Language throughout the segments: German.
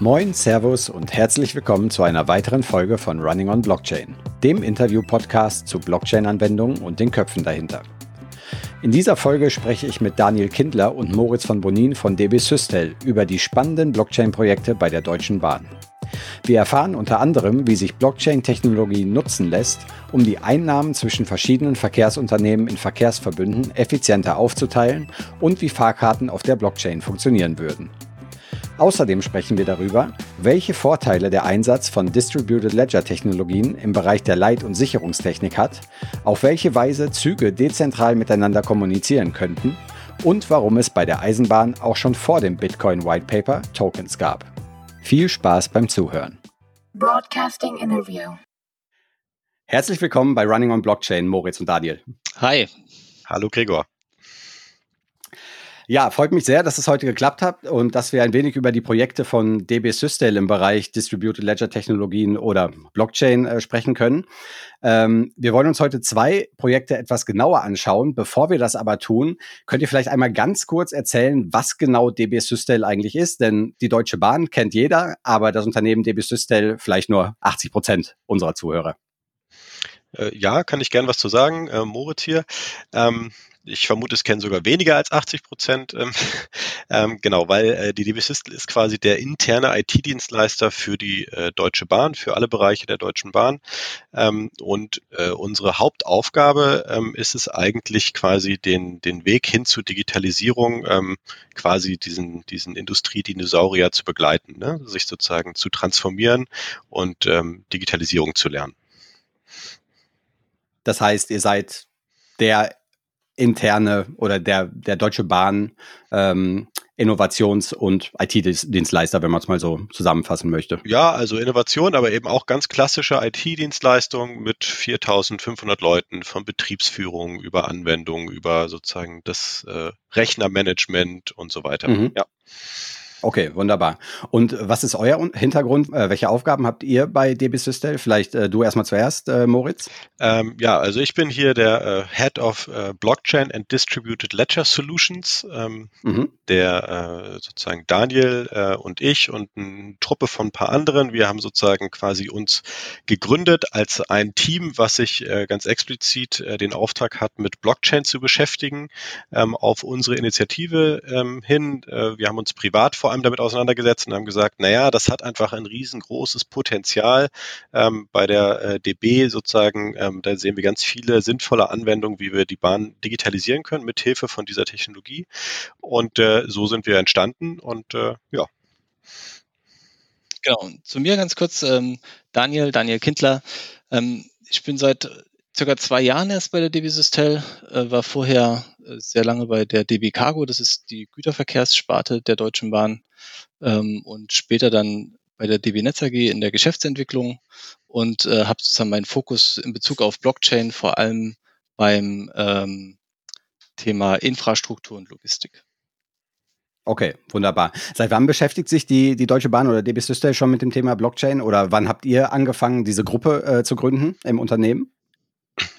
Moin, Servus und herzlich willkommen zu einer weiteren Folge von Running on Blockchain, dem Interview-Podcast zu Blockchain-Anwendungen und den Köpfen dahinter. In dieser Folge spreche ich mit Daniel Kindler und Moritz von Bonin von DB Systel über die spannenden Blockchain-Projekte bei der Deutschen Bahn. Wir erfahren unter anderem, wie sich Blockchain-Technologie nutzen lässt, um die Einnahmen zwischen verschiedenen Verkehrsunternehmen in Verkehrsverbünden effizienter aufzuteilen und wie Fahrkarten auf der Blockchain funktionieren würden. Außerdem sprechen wir darüber, welche Vorteile der Einsatz von Distributed Ledger Technologien im Bereich der Leit- und Sicherungstechnik hat, auf welche Weise Züge dezentral miteinander kommunizieren könnten und warum es bei der Eisenbahn auch schon vor dem Bitcoin White Paper Tokens gab. Viel Spaß beim Zuhören. Broadcasting Interview. Herzlich willkommen bei Running on Blockchain, Moritz und Daniel. Hi. Hallo Gregor. Ja, freut mich sehr, dass es heute geklappt hat und dass wir ein wenig über die Projekte von DB Systel im Bereich Distributed Ledger Technologien oder Blockchain äh, sprechen können. Ähm, wir wollen uns heute zwei Projekte etwas genauer anschauen. Bevor wir das aber tun, könnt ihr vielleicht einmal ganz kurz erzählen, was genau DB Systel eigentlich ist, denn die Deutsche Bahn kennt jeder, aber das Unternehmen DB Systel vielleicht nur 80 Prozent unserer Zuhörer. Äh, ja, kann ich gern was zu sagen. Äh, Moritz hier. Ähm, ich vermute, es kennen sogar weniger als 80 Prozent. Ähm, ähm, genau, weil äh, die DB Systel ist quasi der interne IT-Dienstleister für die äh, Deutsche Bahn, für alle Bereiche der Deutschen Bahn. Ähm, und äh, unsere Hauptaufgabe ähm, ist es eigentlich quasi den, den Weg hin zur Digitalisierung, ähm, quasi diesen, diesen Industriedinosaurier zu begleiten, ne? sich sozusagen zu transformieren und ähm, Digitalisierung zu lernen. Das heißt, ihr seid der interne oder der, der Deutsche Bahn ähm, Innovations- und IT-Dienstleister, wenn man es mal so zusammenfassen möchte. Ja, also Innovation, aber eben auch ganz klassische IT-Dienstleistung mit 4500 Leuten von Betriebsführung über Anwendungen, über sozusagen das äh, Rechnermanagement und so weiter. Mhm. Ja. Okay, wunderbar. Und was ist euer Hintergrund? Äh, welche Aufgaben habt ihr bei DB Systel? Vielleicht äh, du erstmal zuerst, äh, Moritz. Ähm, ja, also ich bin hier der äh, Head of äh, Blockchain and Distributed Ledger Solutions. Ähm, mhm. Der äh, sozusagen Daniel und ich und eine Truppe von ein paar anderen. Wir haben sozusagen quasi uns gegründet als ein Team, was sich ganz explizit den Auftrag hat, mit Blockchain zu beschäftigen, ähm, auf unsere Initiative ähm, hin. wir haben uns privat vor vor allem damit auseinandergesetzt und haben gesagt, naja, das hat einfach ein riesengroßes Potenzial ähm, bei der äh, DB sozusagen. Ähm, da sehen wir ganz viele sinnvolle Anwendungen, wie wir die Bahn digitalisieren können mit Hilfe von dieser Technologie. Und äh, so sind wir entstanden und äh, ja. Genau, zu mir ganz kurz, ähm, Daniel, Daniel Kindler. Ähm, ich bin seit circa zwei Jahren erst bei der DB Systel, äh, war vorher sehr lange bei der DB Cargo, das ist die Güterverkehrssparte der Deutschen Bahn ähm, und später dann bei der DB Netz AG in der Geschäftsentwicklung und äh, habe sozusagen meinen Fokus in Bezug auf Blockchain vor allem beim ähm, Thema Infrastruktur und Logistik. Okay, wunderbar. Seit wann beschäftigt sich die, die Deutsche Bahn oder DB Systel schon mit dem Thema Blockchain oder wann habt ihr angefangen, diese Gruppe äh, zu gründen im Unternehmen?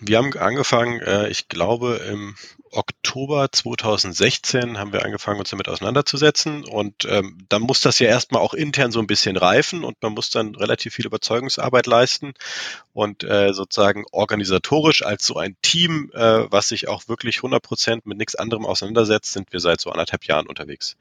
Wir haben angefangen, äh, ich glaube im Oktober 2016 haben wir angefangen, uns damit auseinanderzusetzen. Und ähm, dann muss das ja erstmal auch intern so ein bisschen reifen und man muss dann relativ viel Überzeugungsarbeit leisten. Und äh, sozusagen organisatorisch als so ein Team, äh, was sich auch wirklich 100 Prozent mit nichts anderem auseinandersetzt, sind wir seit so anderthalb Jahren unterwegs.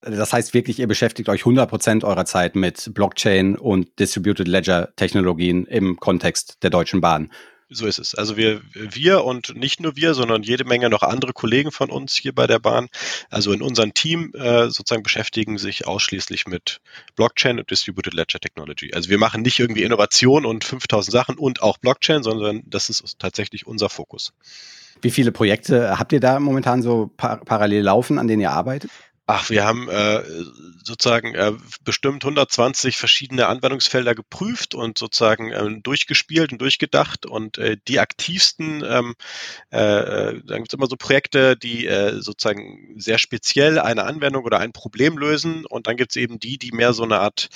Das heißt wirklich, ihr beschäftigt euch 100 Prozent eurer Zeit mit Blockchain und Distributed Ledger Technologien im Kontext der Deutschen Bahn. So ist es. Also wir, wir und nicht nur wir, sondern jede Menge noch andere Kollegen von uns hier bei der Bahn, also in unserem Team äh, sozusagen beschäftigen sich ausschließlich mit Blockchain und Distributed Ledger Technology. Also wir machen nicht irgendwie Innovation und 5000 Sachen und auch Blockchain, sondern das ist tatsächlich unser Fokus. Wie viele Projekte habt ihr da momentan so par parallel laufen, an denen ihr arbeitet? Ach, wir haben äh, sozusagen äh, bestimmt 120 verschiedene Anwendungsfelder geprüft und sozusagen äh, durchgespielt und durchgedacht. Und äh, die aktivsten, ähm, äh, äh dann gibt es immer so Projekte, die äh, sozusagen sehr speziell eine Anwendung oder ein Problem lösen. Und dann gibt es eben die, die mehr so eine Art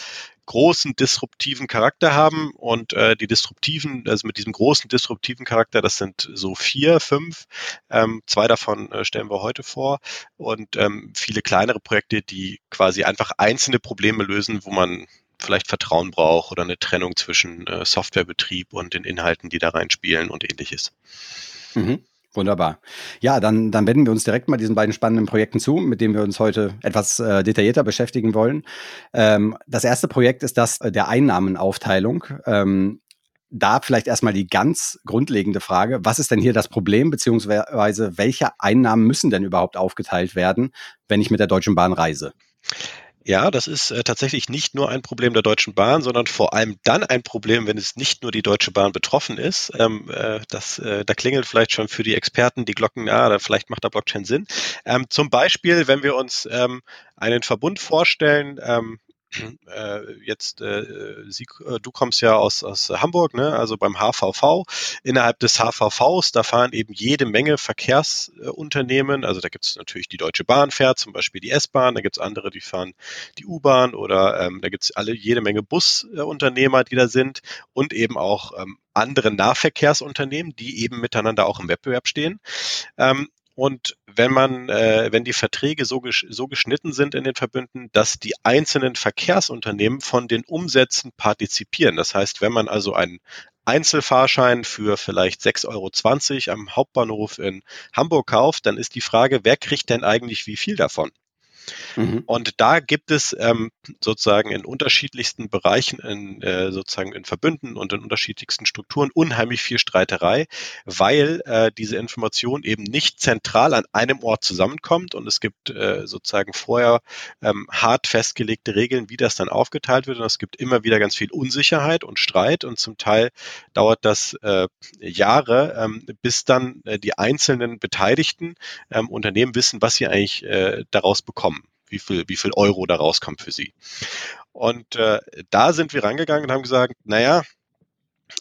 großen disruptiven Charakter haben und äh, die disruptiven, also mit diesem großen disruptiven Charakter, das sind so vier, fünf, ähm, zwei davon äh, stellen wir heute vor und ähm, viele kleinere Projekte, die quasi einfach einzelne Probleme lösen, wo man vielleicht Vertrauen braucht oder eine Trennung zwischen äh, Softwarebetrieb und den Inhalten, die da reinspielen und ähnliches. Mhm. Wunderbar. Ja, dann, dann wenden wir uns direkt mal diesen beiden spannenden Projekten zu, mit denen wir uns heute etwas äh, detaillierter beschäftigen wollen. Ähm, das erste Projekt ist das äh, der Einnahmenaufteilung. Ähm, da vielleicht erstmal die ganz grundlegende Frage, was ist denn hier das Problem, beziehungsweise welche Einnahmen müssen denn überhaupt aufgeteilt werden, wenn ich mit der Deutschen Bahn reise? Ja, das ist äh, tatsächlich nicht nur ein Problem der Deutschen Bahn, sondern vor allem dann ein Problem, wenn es nicht nur die Deutsche Bahn betroffen ist. Ähm, äh, das, äh, da klingelt vielleicht schon für die Experten die Glocken, ja, da vielleicht macht da Blockchain Sinn. Ähm, zum Beispiel, wenn wir uns ähm, einen Verbund vorstellen, ähm, äh, jetzt, äh, Sie, äh, du kommst ja aus, aus Hamburg, ne? also beim HVV. Innerhalb des HVVs, da fahren eben jede Menge Verkehrsunternehmen. Also da gibt es natürlich die Deutsche Bahn fährt, zum Beispiel die S-Bahn, da gibt es andere, die fahren die U-Bahn oder ähm, da gibt es alle jede Menge Busunternehmer, die da sind und eben auch ähm, andere Nahverkehrsunternehmen, die eben miteinander auch im Wettbewerb stehen. Ähm, und wenn man, äh, wenn die Verträge so, gesch so geschnitten sind in den Verbünden, dass die einzelnen Verkehrsunternehmen von den Umsätzen partizipieren. Das heißt, wenn man also einen Einzelfahrschein für vielleicht 6,20 Euro am Hauptbahnhof in Hamburg kauft, dann ist die Frage, wer kriegt denn eigentlich wie viel davon? Mhm. Und da gibt es ähm, sozusagen in unterschiedlichsten Bereichen, in, äh, sozusagen in Verbünden und in unterschiedlichsten Strukturen unheimlich viel Streiterei, weil äh, diese Information eben nicht zentral an einem Ort zusammenkommt und es gibt äh, sozusagen vorher ähm, hart festgelegte Regeln, wie das dann aufgeteilt wird und es gibt immer wieder ganz viel Unsicherheit und Streit und zum Teil dauert das äh, Jahre, ähm, bis dann äh, die einzelnen Beteiligten ähm, Unternehmen wissen, was sie eigentlich äh, daraus bekommen wie viel, wie viel Euro da rauskommt für sie. Und äh, da sind wir rangegangen und haben gesagt, naja,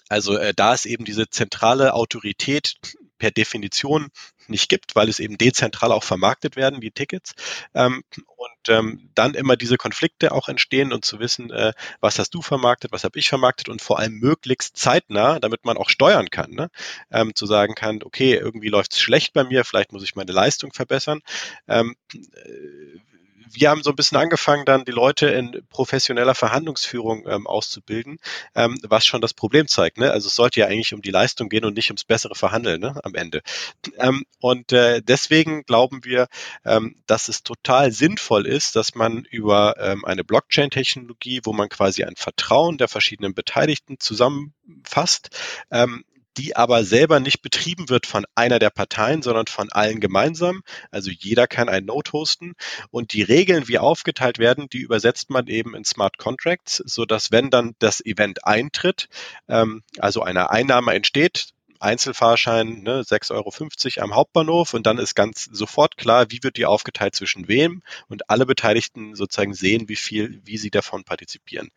also äh, da es eben diese zentrale Autorität per Definition nicht gibt, weil es eben dezentral auch vermarktet werden, wie Tickets. Ähm, und ähm, dann immer diese Konflikte auch entstehen und zu wissen, äh, was hast du vermarktet, was habe ich vermarktet und vor allem möglichst zeitnah, damit man auch steuern kann, ne? ähm, zu sagen kann, okay, irgendwie läuft es schlecht bei mir, vielleicht muss ich meine Leistung verbessern. Wir haben so ein bisschen angefangen, dann die Leute in professioneller Verhandlungsführung ähm, auszubilden, ähm, was schon das Problem zeigt. Ne? Also es sollte ja eigentlich um die Leistung gehen und nicht ums bessere Verhandeln ne? am Ende. Ähm, und äh, deswegen glauben wir, ähm, dass es total sinnvoll ist, dass man über ähm, eine Blockchain-Technologie, wo man quasi ein Vertrauen der verschiedenen Beteiligten zusammenfasst, ähm, die aber selber nicht betrieben wird von einer der Parteien, sondern von allen gemeinsam. Also jeder kann ein Node hosten und die Regeln, wie aufgeteilt werden, die übersetzt man eben in Smart Contracts, so dass wenn dann das Event eintritt, ähm, also eine Einnahme entsteht, Einzelfahrschein, ne, 6,50 Euro am Hauptbahnhof und dann ist ganz sofort klar, wie wird die aufgeteilt zwischen wem und alle Beteiligten sozusagen sehen, wie viel, wie sie davon partizipieren.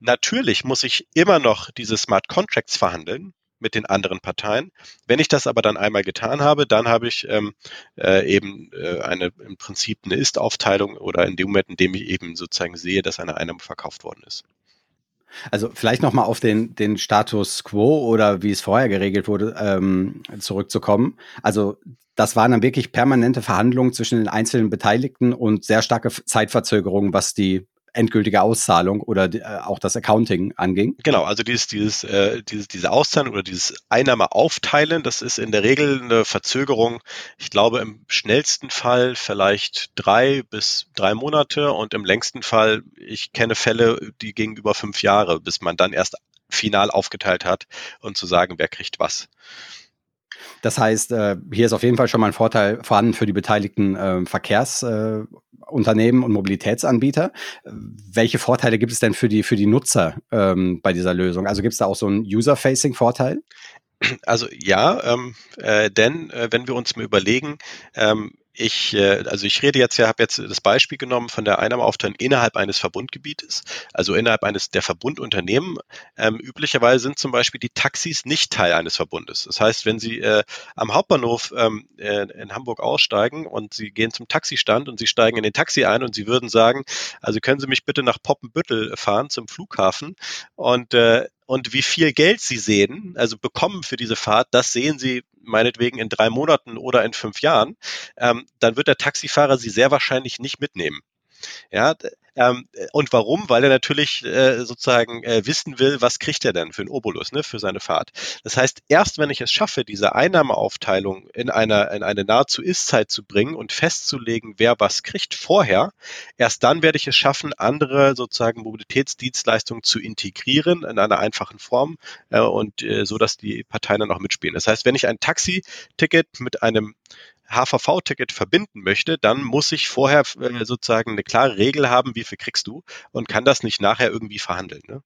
Natürlich muss ich immer noch diese Smart Contracts verhandeln mit den anderen Parteien. Wenn ich das aber dann einmal getan habe, dann habe ich ähm, äh, eben äh, eine im Prinzip eine Ist-Aufteilung oder in dem Moment, in dem ich eben sozusagen sehe, dass eine Einnahme verkauft worden ist. Also vielleicht nochmal auf den, den Status quo oder wie es vorher geregelt wurde, ähm, zurückzukommen. Also das waren dann wirklich permanente Verhandlungen zwischen den einzelnen Beteiligten und sehr starke Zeitverzögerungen, was die endgültige Auszahlung oder äh, auch das Accounting anging. Genau, also dieses, dieses, äh, dieses, diese Auszahlung oder dieses Einnahme aufteilen, das ist in der Regel eine Verzögerung, ich glaube im schnellsten Fall vielleicht drei bis drei Monate und im längsten Fall, ich kenne Fälle, die gegen über fünf Jahre, bis man dann erst final aufgeteilt hat und zu sagen, wer kriegt was. Das heißt, äh, hier ist auf jeden Fall schon mal ein Vorteil vorhanden für die beteiligten äh, Verkehrsunternehmen äh, und Mobilitätsanbieter. Welche Vorteile gibt es denn für die, für die Nutzer ähm, bei dieser Lösung? Also gibt es da auch so einen User-Facing-Vorteil? Also ja, ähm, äh, denn äh, wenn wir uns mal überlegen, ähm, ich, äh, also ich rede jetzt ja, habe jetzt das Beispiel genommen von der Einnahmeaufteilung innerhalb eines Verbundgebietes, also innerhalb eines der Verbundunternehmen. Ähm, üblicherweise sind zum Beispiel die Taxis nicht Teil eines Verbundes. Das heißt, wenn Sie äh, am Hauptbahnhof ähm, äh, in Hamburg aussteigen und Sie gehen zum Taxistand und Sie steigen in den Taxi ein und Sie würden sagen, also können Sie mich bitte nach Poppenbüttel fahren zum Flughafen und äh, und wie viel Geld sie sehen, also bekommen für diese Fahrt, das sehen sie meinetwegen in drei Monaten oder in fünf Jahren, ähm, dann wird der Taxifahrer sie sehr wahrscheinlich nicht mitnehmen. Ja, ähm, und warum? Weil er natürlich äh, sozusagen äh, wissen will, was kriegt er denn für einen Obolus, ne, für seine Fahrt. Das heißt, erst wenn ich es schaffe, diese Einnahmeaufteilung in, einer, in eine nahezu Ist-Zeit zu bringen und festzulegen, wer was kriegt vorher, erst dann werde ich es schaffen, andere sozusagen Mobilitätsdienstleistungen zu integrieren in einer einfachen Form äh, und äh, so, dass die Parteien dann auch mitspielen. Das heißt, wenn ich ein Taxi-Ticket mit einem HVV-Ticket verbinden möchte, dann muss ich vorher äh, sozusagen eine klare Regel haben, wie viel kriegst du und kann das nicht nachher irgendwie verhandeln. Ne?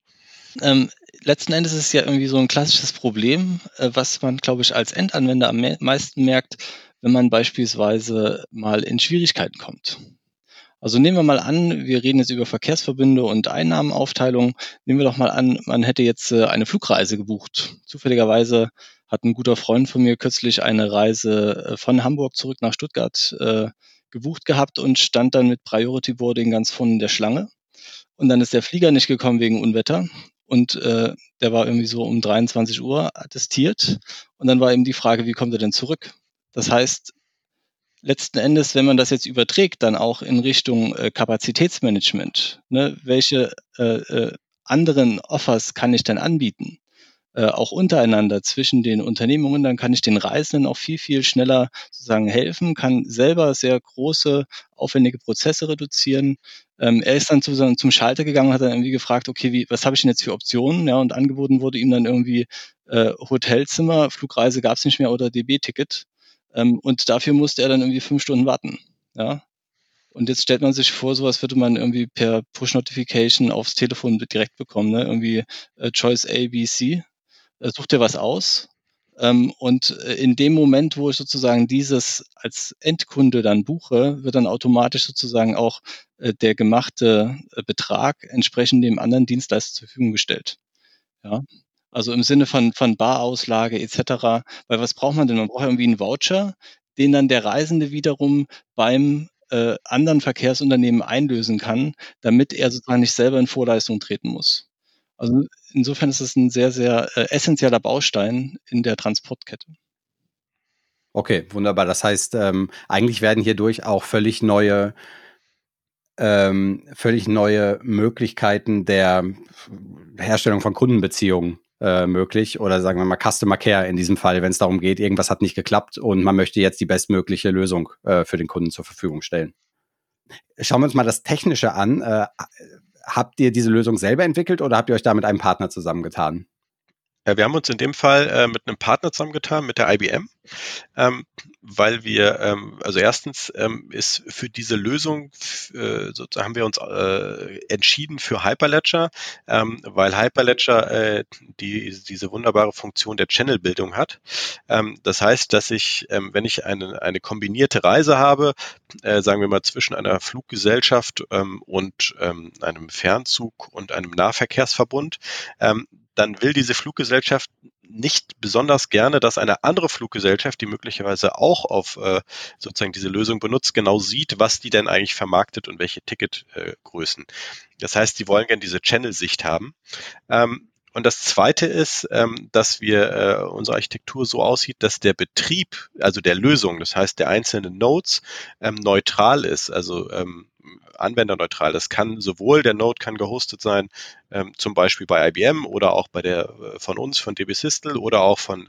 Ähm, letzten Endes ist es ja irgendwie so ein klassisches Problem, äh, was man, glaube ich, als Endanwender am meisten merkt, wenn man beispielsweise mal in Schwierigkeiten kommt. Also nehmen wir mal an, wir reden jetzt über Verkehrsverbünde und Einnahmenaufteilung. Nehmen wir doch mal an, man hätte jetzt äh, eine Flugreise gebucht. Zufälligerweise hat ein guter Freund von mir kürzlich eine Reise äh, von Hamburg zurück nach Stuttgart äh, gebucht gehabt und stand dann mit Priority Boarding ganz vorne in der Schlange. Und dann ist der Flieger nicht gekommen wegen Unwetter. Und äh, der war irgendwie so um 23 Uhr attestiert. Und dann war eben die Frage, wie kommt er denn zurück? Das heißt, letzten Endes, wenn man das jetzt überträgt, dann auch in Richtung äh, Kapazitätsmanagement, ne, welche äh, äh, anderen Offers kann ich denn anbieten? Äh, auch untereinander zwischen den Unternehmungen, dann kann ich den Reisenden auch viel, viel schneller sozusagen helfen, kann selber sehr große, aufwendige Prozesse reduzieren. Ähm, er ist dann zu, zum Schalter gegangen und hat dann irgendwie gefragt, okay, wie, was habe ich denn jetzt für Optionen? Ja, und angeboten wurde ihm dann irgendwie äh, Hotelzimmer, Flugreise gab es nicht mehr oder DB-Ticket. Ähm, und dafür musste er dann irgendwie fünf Stunden warten. Ja, und jetzt stellt man sich vor, sowas würde man irgendwie per Push-Notification aufs Telefon direkt bekommen, ne? Irgendwie äh, Choice A, B, C such dir was aus. Ähm, und äh, in dem Moment, wo ich sozusagen dieses als Endkunde dann buche, wird dann automatisch sozusagen auch äh, der gemachte äh, Betrag entsprechend dem anderen Dienstleister zur Verfügung gestellt. Ja. Also im Sinne von, von Barauslage etc. Weil was braucht man denn? Man braucht irgendwie einen Voucher, den dann der Reisende wiederum beim äh, anderen Verkehrsunternehmen einlösen kann, damit er sozusagen nicht selber in Vorleistung treten muss. Also insofern ist es ein sehr, sehr äh, essentieller Baustein in der Transportkette. Okay, wunderbar. Das heißt, ähm, eigentlich werden hierdurch auch völlig neue, ähm, völlig neue Möglichkeiten der Herstellung von Kundenbeziehungen äh, möglich oder sagen wir mal Customer Care in diesem Fall, wenn es darum geht, irgendwas hat nicht geklappt und man möchte jetzt die bestmögliche Lösung äh, für den Kunden zur Verfügung stellen. Schauen wir uns mal das Technische an. Äh, habt ihr diese Lösung selber entwickelt oder habt ihr euch da mit einem Partner zusammengetan? Ja, wir haben uns in dem Fall äh, mit einem Partner zusammengetan, mit der IBM, ähm, weil wir, ähm, also erstens ähm, ist für diese Lösung, äh, sozusagen haben wir uns äh, entschieden für Hyperledger, ähm, weil Hyperledger äh, die, diese wunderbare Funktion der Channelbildung hat. Ähm, das heißt, dass ich, ähm, wenn ich eine, eine kombinierte Reise habe, äh, sagen wir mal zwischen einer Fluggesellschaft und einem Fernzug und einem Nahverkehrsverbund, dann will diese Fluggesellschaft nicht besonders gerne, dass eine andere Fluggesellschaft, die möglicherweise auch auf äh, sozusagen diese Lösung benutzt, genau sieht, was die denn eigentlich vermarktet und welche Ticketgrößen. Äh, das heißt, die wollen gerne diese Channel-Sicht haben. Ähm, und das Zweite ist, ähm, dass wir äh, unsere Architektur so aussieht, dass der Betrieb, also der Lösung, das heißt der einzelnen Nodes, ähm, neutral ist, also ähm, anwenderneutral. Das kann sowohl der Node kann gehostet sein, ähm, zum Beispiel bei IBM oder auch bei der äh, von uns, von DB Systel oder auch von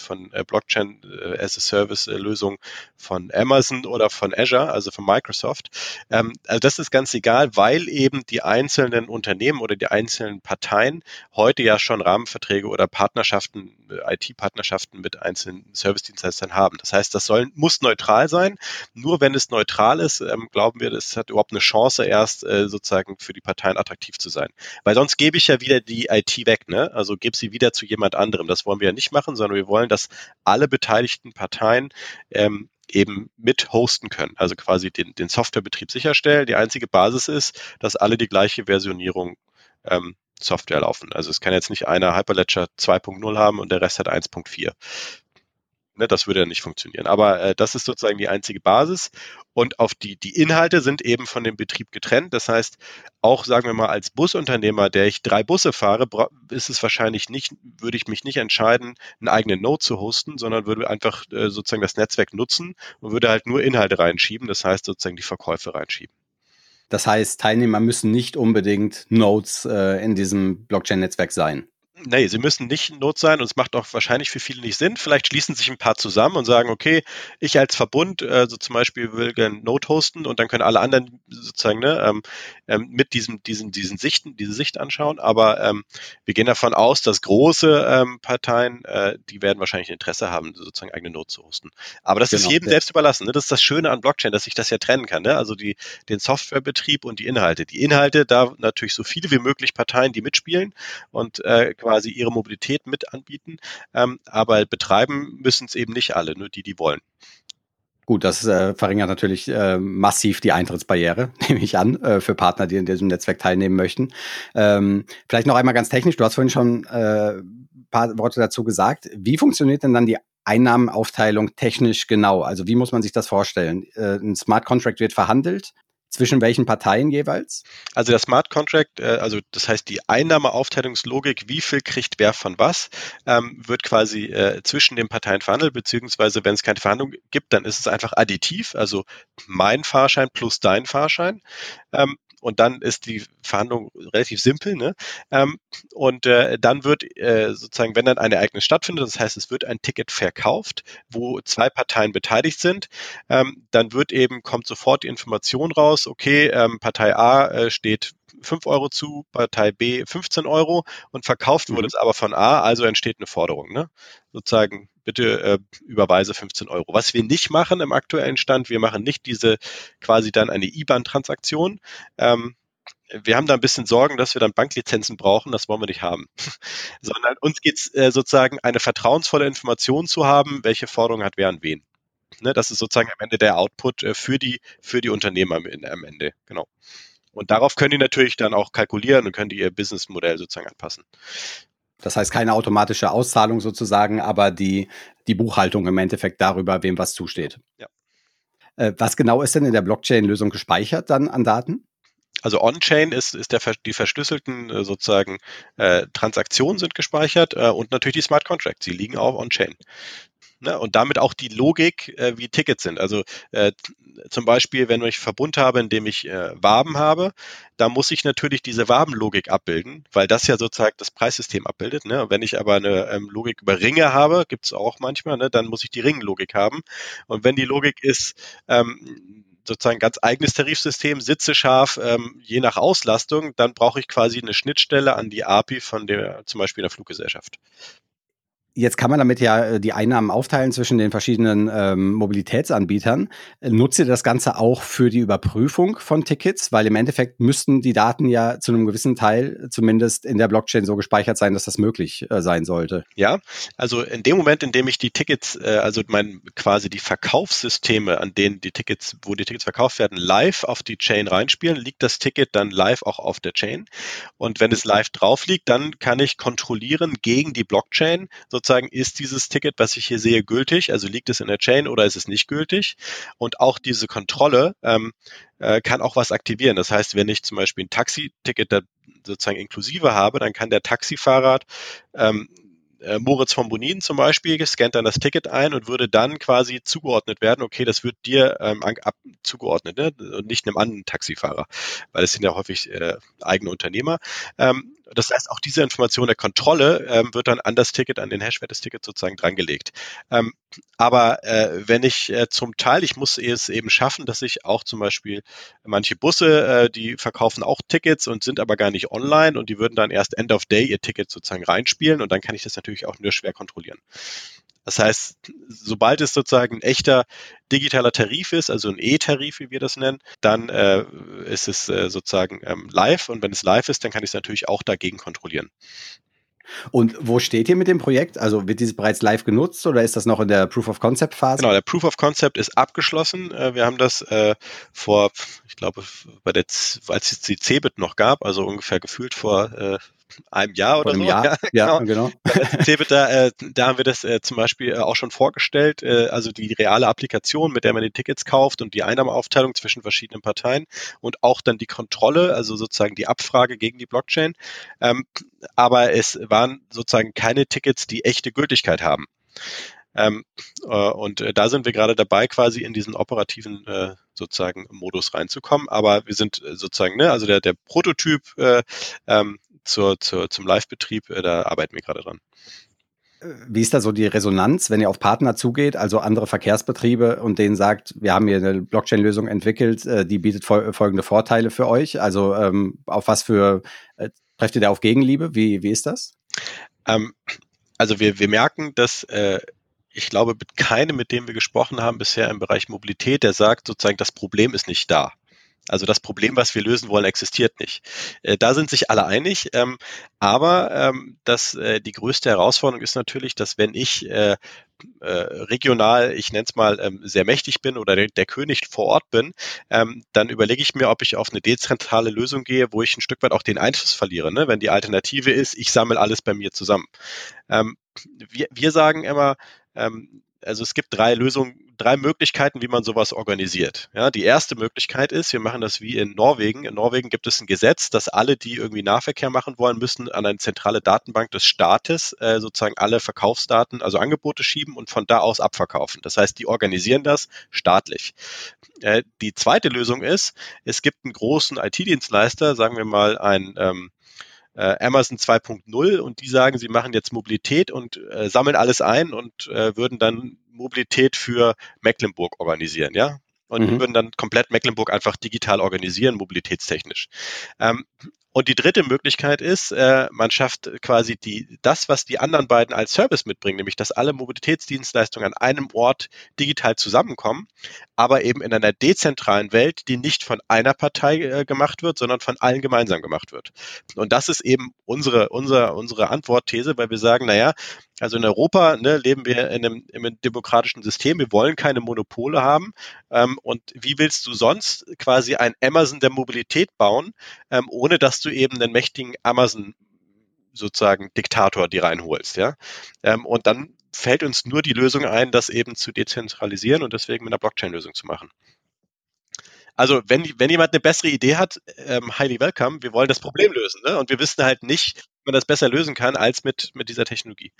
von äh, Blockchain äh, as a Service äh, Lösung von Amazon oder von Azure, also von Microsoft. Ähm, also das ist ganz egal, weil eben die einzelnen Unternehmen oder die einzelnen Parteien heute ja schon Rahmenverträge oder Partnerschaften, IT-Partnerschaften mit einzelnen Service-Dienstleistern haben. Das heißt, das soll, muss neutral sein. Nur wenn es neutral ist, ähm, glauben wir, das hat überhaupt eine Chance, erst äh, sozusagen für die Parteien attraktiv zu sein. Weil sonst gebe ich ja wieder die IT weg, ne? Also gebe sie wieder zu jemand anderem. Das wollen wir ja nicht machen, sondern wir wollen wollen, dass alle beteiligten Parteien ähm, eben mit hosten können, also quasi den, den Softwarebetrieb sicherstellen. Die einzige Basis ist, dass alle die gleiche Versionierung ähm, Software laufen. Also es kann jetzt nicht einer Hyperledger 2.0 haben und der Rest hat 1.4. Ne, das würde ja nicht funktionieren. Aber äh, das ist sozusagen die einzige Basis. Und auf die, die Inhalte sind eben von dem Betrieb getrennt. Das heißt, auch sagen wir mal als Busunternehmer, der ich drei Busse fahre, ist es wahrscheinlich nicht, würde ich mich nicht entscheiden, einen eigenen Node zu hosten, sondern würde einfach äh, sozusagen das Netzwerk nutzen und würde halt nur Inhalte reinschieben. Das heißt sozusagen die Verkäufe reinschieben. Das heißt, Teilnehmer müssen nicht unbedingt Nodes äh, in diesem Blockchain-Netzwerk sein. Nee, sie müssen nicht Not sein und es macht auch wahrscheinlich für viele nicht Sinn. Vielleicht schließen sich ein paar zusammen und sagen, okay, ich als Verbund, äh, so zum Beispiel will gerne Note hosten und dann können alle anderen sozusagen ne, ähm, ähm, mit diesem, diesen, diesen Sichten, diese Sicht anschauen. Aber ähm, wir gehen davon aus, dass große ähm, Parteien, äh, die werden wahrscheinlich Interesse haben, sozusagen eigene Note zu hosten. Aber das genau. ist jedem selbst überlassen. Ne? Das ist das Schöne an Blockchain, dass ich das ja trennen kann. Ne? Also die, den Softwarebetrieb und die Inhalte. Die Inhalte, da natürlich so viele wie möglich Parteien, die mitspielen und äh, quasi ihre Mobilität mit anbieten. Ähm, aber betreiben müssen es eben nicht alle, nur die, die wollen. Gut, das äh, verringert natürlich äh, massiv die Eintrittsbarriere, nehme ich an, äh, für Partner, die in diesem Netzwerk teilnehmen möchten. Ähm, vielleicht noch einmal ganz technisch, du hast vorhin schon äh, paar Worte dazu gesagt. Wie funktioniert denn dann die Einnahmenaufteilung technisch genau? Also wie muss man sich das vorstellen? Äh, ein Smart Contract wird verhandelt zwischen welchen Parteien jeweils? Also der Smart Contract, äh, also das heißt die Einnahmeaufteilungslogik, wie viel kriegt wer von was, ähm, wird quasi äh, zwischen den Parteien verhandelt, beziehungsweise wenn es keine Verhandlung gibt, dann ist es einfach additiv, also mein Fahrschein plus dein Fahrschein. Und dann ist die Verhandlung relativ simpel. Ne? Ähm, und äh, dann wird äh, sozusagen, wenn dann ein Ereignis stattfindet, das heißt, es wird ein Ticket verkauft, wo zwei Parteien beteiligt sind, ähm, dann wird eben, kommt sofort die Information raus, okay, ähm, Partei A äh, steht 5 Euro zu, Partei B 15 Euro und verkauft mhm. wurde es aber von A, also entsteht eine Forderung. Ne? Sozusagen, bitte äh, überweise 15 Euro. Was wir nicht machen im aktuellen Stand, wir machen nicht diese quasi dann eine IBAN-Transaktion. Ähm, wir haben da ein bisschen Sorgen, dass wir dann Banklizenzen brauchen, das wollen wir nicht haben. Sondern uns geht es äh, sozusagen eine vertrauensvolle Information zu haben, welche Forderung hat wer an wen. Ne, das ist sozusagen am Ende der Output äh, für, die, für die Unternehmer am Ende. Genau. Und darauf können die natürlich dann auch kalkulieren und können die ihr Businessmodell sozusagen anpassen. Das heißt keine automatische Auszahlung sozusagen, aber die, die Buchhaltung im Endeffekt darüber, wem was zusteht. Ja. Äh, was genau ist denn in der Blockchain-Lösung gespeichert dann an Daten? Also On-Chain ist, ist der, die verschlüsselten äh, sozusagen äh, Transaktionen sind gespeichert äh, und natürlich die Smart Contracts, die liegen auch On-Chain. Ne? Und damit auch die Logik, äh, wie Tickets sind. Also äh, zum Beispiel, wenn ich Verbund habe, in dem ich äh, Waben habe, da muss ich natürlich diese Wabenlogik abbilden, weil das ja sozusagen das Preissystem abbildet. Ne? wenn ich aber eine ähm, Logik über Ringe habe, gibt es auch manchmal, ne? dann muss ich die Ringlogik haben. Und wenn die Logik ist, ähm, sozusagen ganz eigenes Tarifsystem, sitze scharf, ähm, je nach Auslastung, dann brauche ich quasi eine Schnittstelle an die API von der zum Beispiel der Fluggesellschaft. Jetzt kann man damit ja äh, die Einnahmen aufteilen zwischen den verschiedenen ähm, Mobilitätsanbietern. Nutzt ihr das Ganze auch für die Überprüfung von Tickets? Weil im Endeffekt müssten die Daten ja zu einem gewissen Teil zumindest in der Blockchain so gespeichert sein, dass das möglich äh, sein sollte. Ja, also in dem Moment, in dem ich die Tickets, äh, also mein quasi die Verkaufssysteme, an denen die Tickets, wo die Tickets verkauft werden, live auf die Chain reinspielen, liegt das Ticket dann live auch auf der Chain. Und wenn es live drauf liegt, dann kann ich kontrollieren gegen die Blockchain sozusagen sozusagen, ist dieses Ticket, was ich hier sehe, gültig? Also liegt es in der Chain oder ist es nicht gültig? Und auch diese Kontrolle ähm, äh, kann auch was aktivieren. Das heißt, wenn ich zum Beispiel ein Taxiticket sozusagen inklusive habe, dann kann der Taxifahrer ähm, äh, Moritz von Bonin zum Beispiel scannt dann das Ticket ein und würde dann quasi zugeordnet werden, okay, das wird dir ähm, ab, zugeordnet ne? und nicht einem anderen Taxifahrer, weil es sind ja häufig äh, eigene Unternehmer. Ähm, das heißt, auch diese Information der Kontrolle ähm, wird dann an das Ticket, an den Hashwert des Tickets sozusagen drangelegt. Ähm, aber äh, wenn ich äh, zum Teil, ich muss es eben schaffen, dass ich auch zum Beispiel manche Busse, äh, die verkaufen auch Tickets und sind aber gar nicht online und die würden dann erst End of Day ihr Ticket sozusagen reinspielen und dann kann ich das natürlich auch nur schwer kontrollieren. Das heißt, sobald es sozusagen ein echter digitaler Tarif ist, also ein E-Tarif, wie wir das nennen, dann äh, ist es äh, sozusagen ähm, live und wenn es live ist, dann kann ich es natürlich auch dagegen kontrollieren. Und wo steht ihr mit dem Projekt? Also wird dieses bereits live genutzt oder ist das noch in der Proof of Concept Phase? Genau, der Proof of Concept ist abgeschlossen. Äh, wir haben das äh, vor, ich glaube, bei der, als es die Cebit noch gab, also ungefähr gefühlt vor äh, einem Jahr oder einem so. Jahr, ja, genau. genau. da, äh, da haben wir das äh, zum Beispiel äh, auch schon vorgestellt, äh, also die reale Applikation, mit der man die Tickets kauft und die Einnahmeaufteilung zwischen verschiedenen Parteien und auch dann die Kontrolle, also sozusagen die Abfrage gegen die Blockchain. Ähm, aber es waren sozusagen keine Tickets, die echte Gültigkeit haben. Ähm, äh, und äh, da sind wir gerade dabei, quasi in diesen operativen äh, sozusagen Modus reinzukommen. Aber wir sind äh, sozusagen, ne, also der, der Prototyp äh, ähm, zur, zur, zum Live-Betrieb, äh, da arbeiten wir gerade dran. Wie ist da so die Resonanz, wenn ihr auf Partner zugeht, also andere Verkehrsbetriebe und denen sagt, wir haben hier eine Blockchain-Lösung entwickelt, äh, die bietet folgende Vorteile für euch? Also ähm, auf was für äh, trefft ihr da auf Gegenliebe? Wie, wie ist das? Ähm, also wir, wir merken, dass äh, ich glaube, mit keinem, mit dem wir gesprochen haben bisher im Bereich Mobilität, der sagt sozusagen, das Problem ist nicht da. Also das Problem, was wir lösen wollen, existiert nicht. Äh, da sind sich alle einig. Ähm, aber ähm, das, äh, die größte Herausforderung ist natürlich, dass wenn ich äh, regional, ich nenne es mal, ähm, sehr mächtig bin oder der, König vor Ort bin, dann überlege ich mir, ob ich auf eine dezentrale Lösung gehe, wo ich ein Stück weit auch den Einfluss verliere. Ne? Wenn die Alternative ist, ich sammle alles bei mir zusammen. Wir, wir sagen immer, ähm, also es gibt drei Lösungen, drei Möglichkeiten, wie man sowas organisiert. Ja, die erste Möglichkeit ist, wir machen das wie in Norwegen. In Norwegen gibt es ein Gesetz, dass alle, die irgendwie Nahverkehr machen wollen, müssen an eine zentrale Datenbank des Staates äh, sozusagen alle Verkaufsdaten, also Angebote schieben und von da aus abverkaufen. Das heißt, die organisieren das staatlich. Äh, die zweite Lösung ist, es gibt einen großen IT-Dienstleister, sagen wir mal ein ähm, äh, Amazon 2.0 und die sagen, sie machen jetzt Mobilität und äh, sammeln alles ein und äh, würden dann Mobilität für Mecklenburg organisieren, ja. Und mhm. würden dann komplett Mecklenburg einfach digital organisieren, mobilitätstechnisch. Ähm, und die dritte Möglichkeit ist, äh, man schafft quasi die, das, was die anderen beiden als Service mitbringen, nämlich dass alle Mobilitätsdienstleistungen an einem Ort digital zusammenkommen, aber eben in einer dezentralen Welt, die nicht von einer Partei äh, gemacht wird, sondern von allen gemeinsam gemacht wird. Und das ist eben unsere, unsere, unsere Antwortthese, weil wir sagen, naja, also in Europa ne, leben wir in einem, in einem, demokratischen System. Wir wollen keine Monopole haben. Ähm, und wie willst du sonst quasi ein Amazon der Mobilität bauen, ähm, ohne dass du eben einen mächtigen Amazon sozusagen Diktator die reinholst, ja? Ähm, und dann fällt uns nur die Lösung ein, das eben zu dezentralisieren und deswegen mit einer Blockchain-Lösung zu machen. Also wenn, wenn jemand eine bessere Idee hat, ähm, highly welcome. Wir wollen das Problem lösen. Ne? Und wir wissen halt nicht, wie man das besser lösen kann als mit, mit dieser Technologie.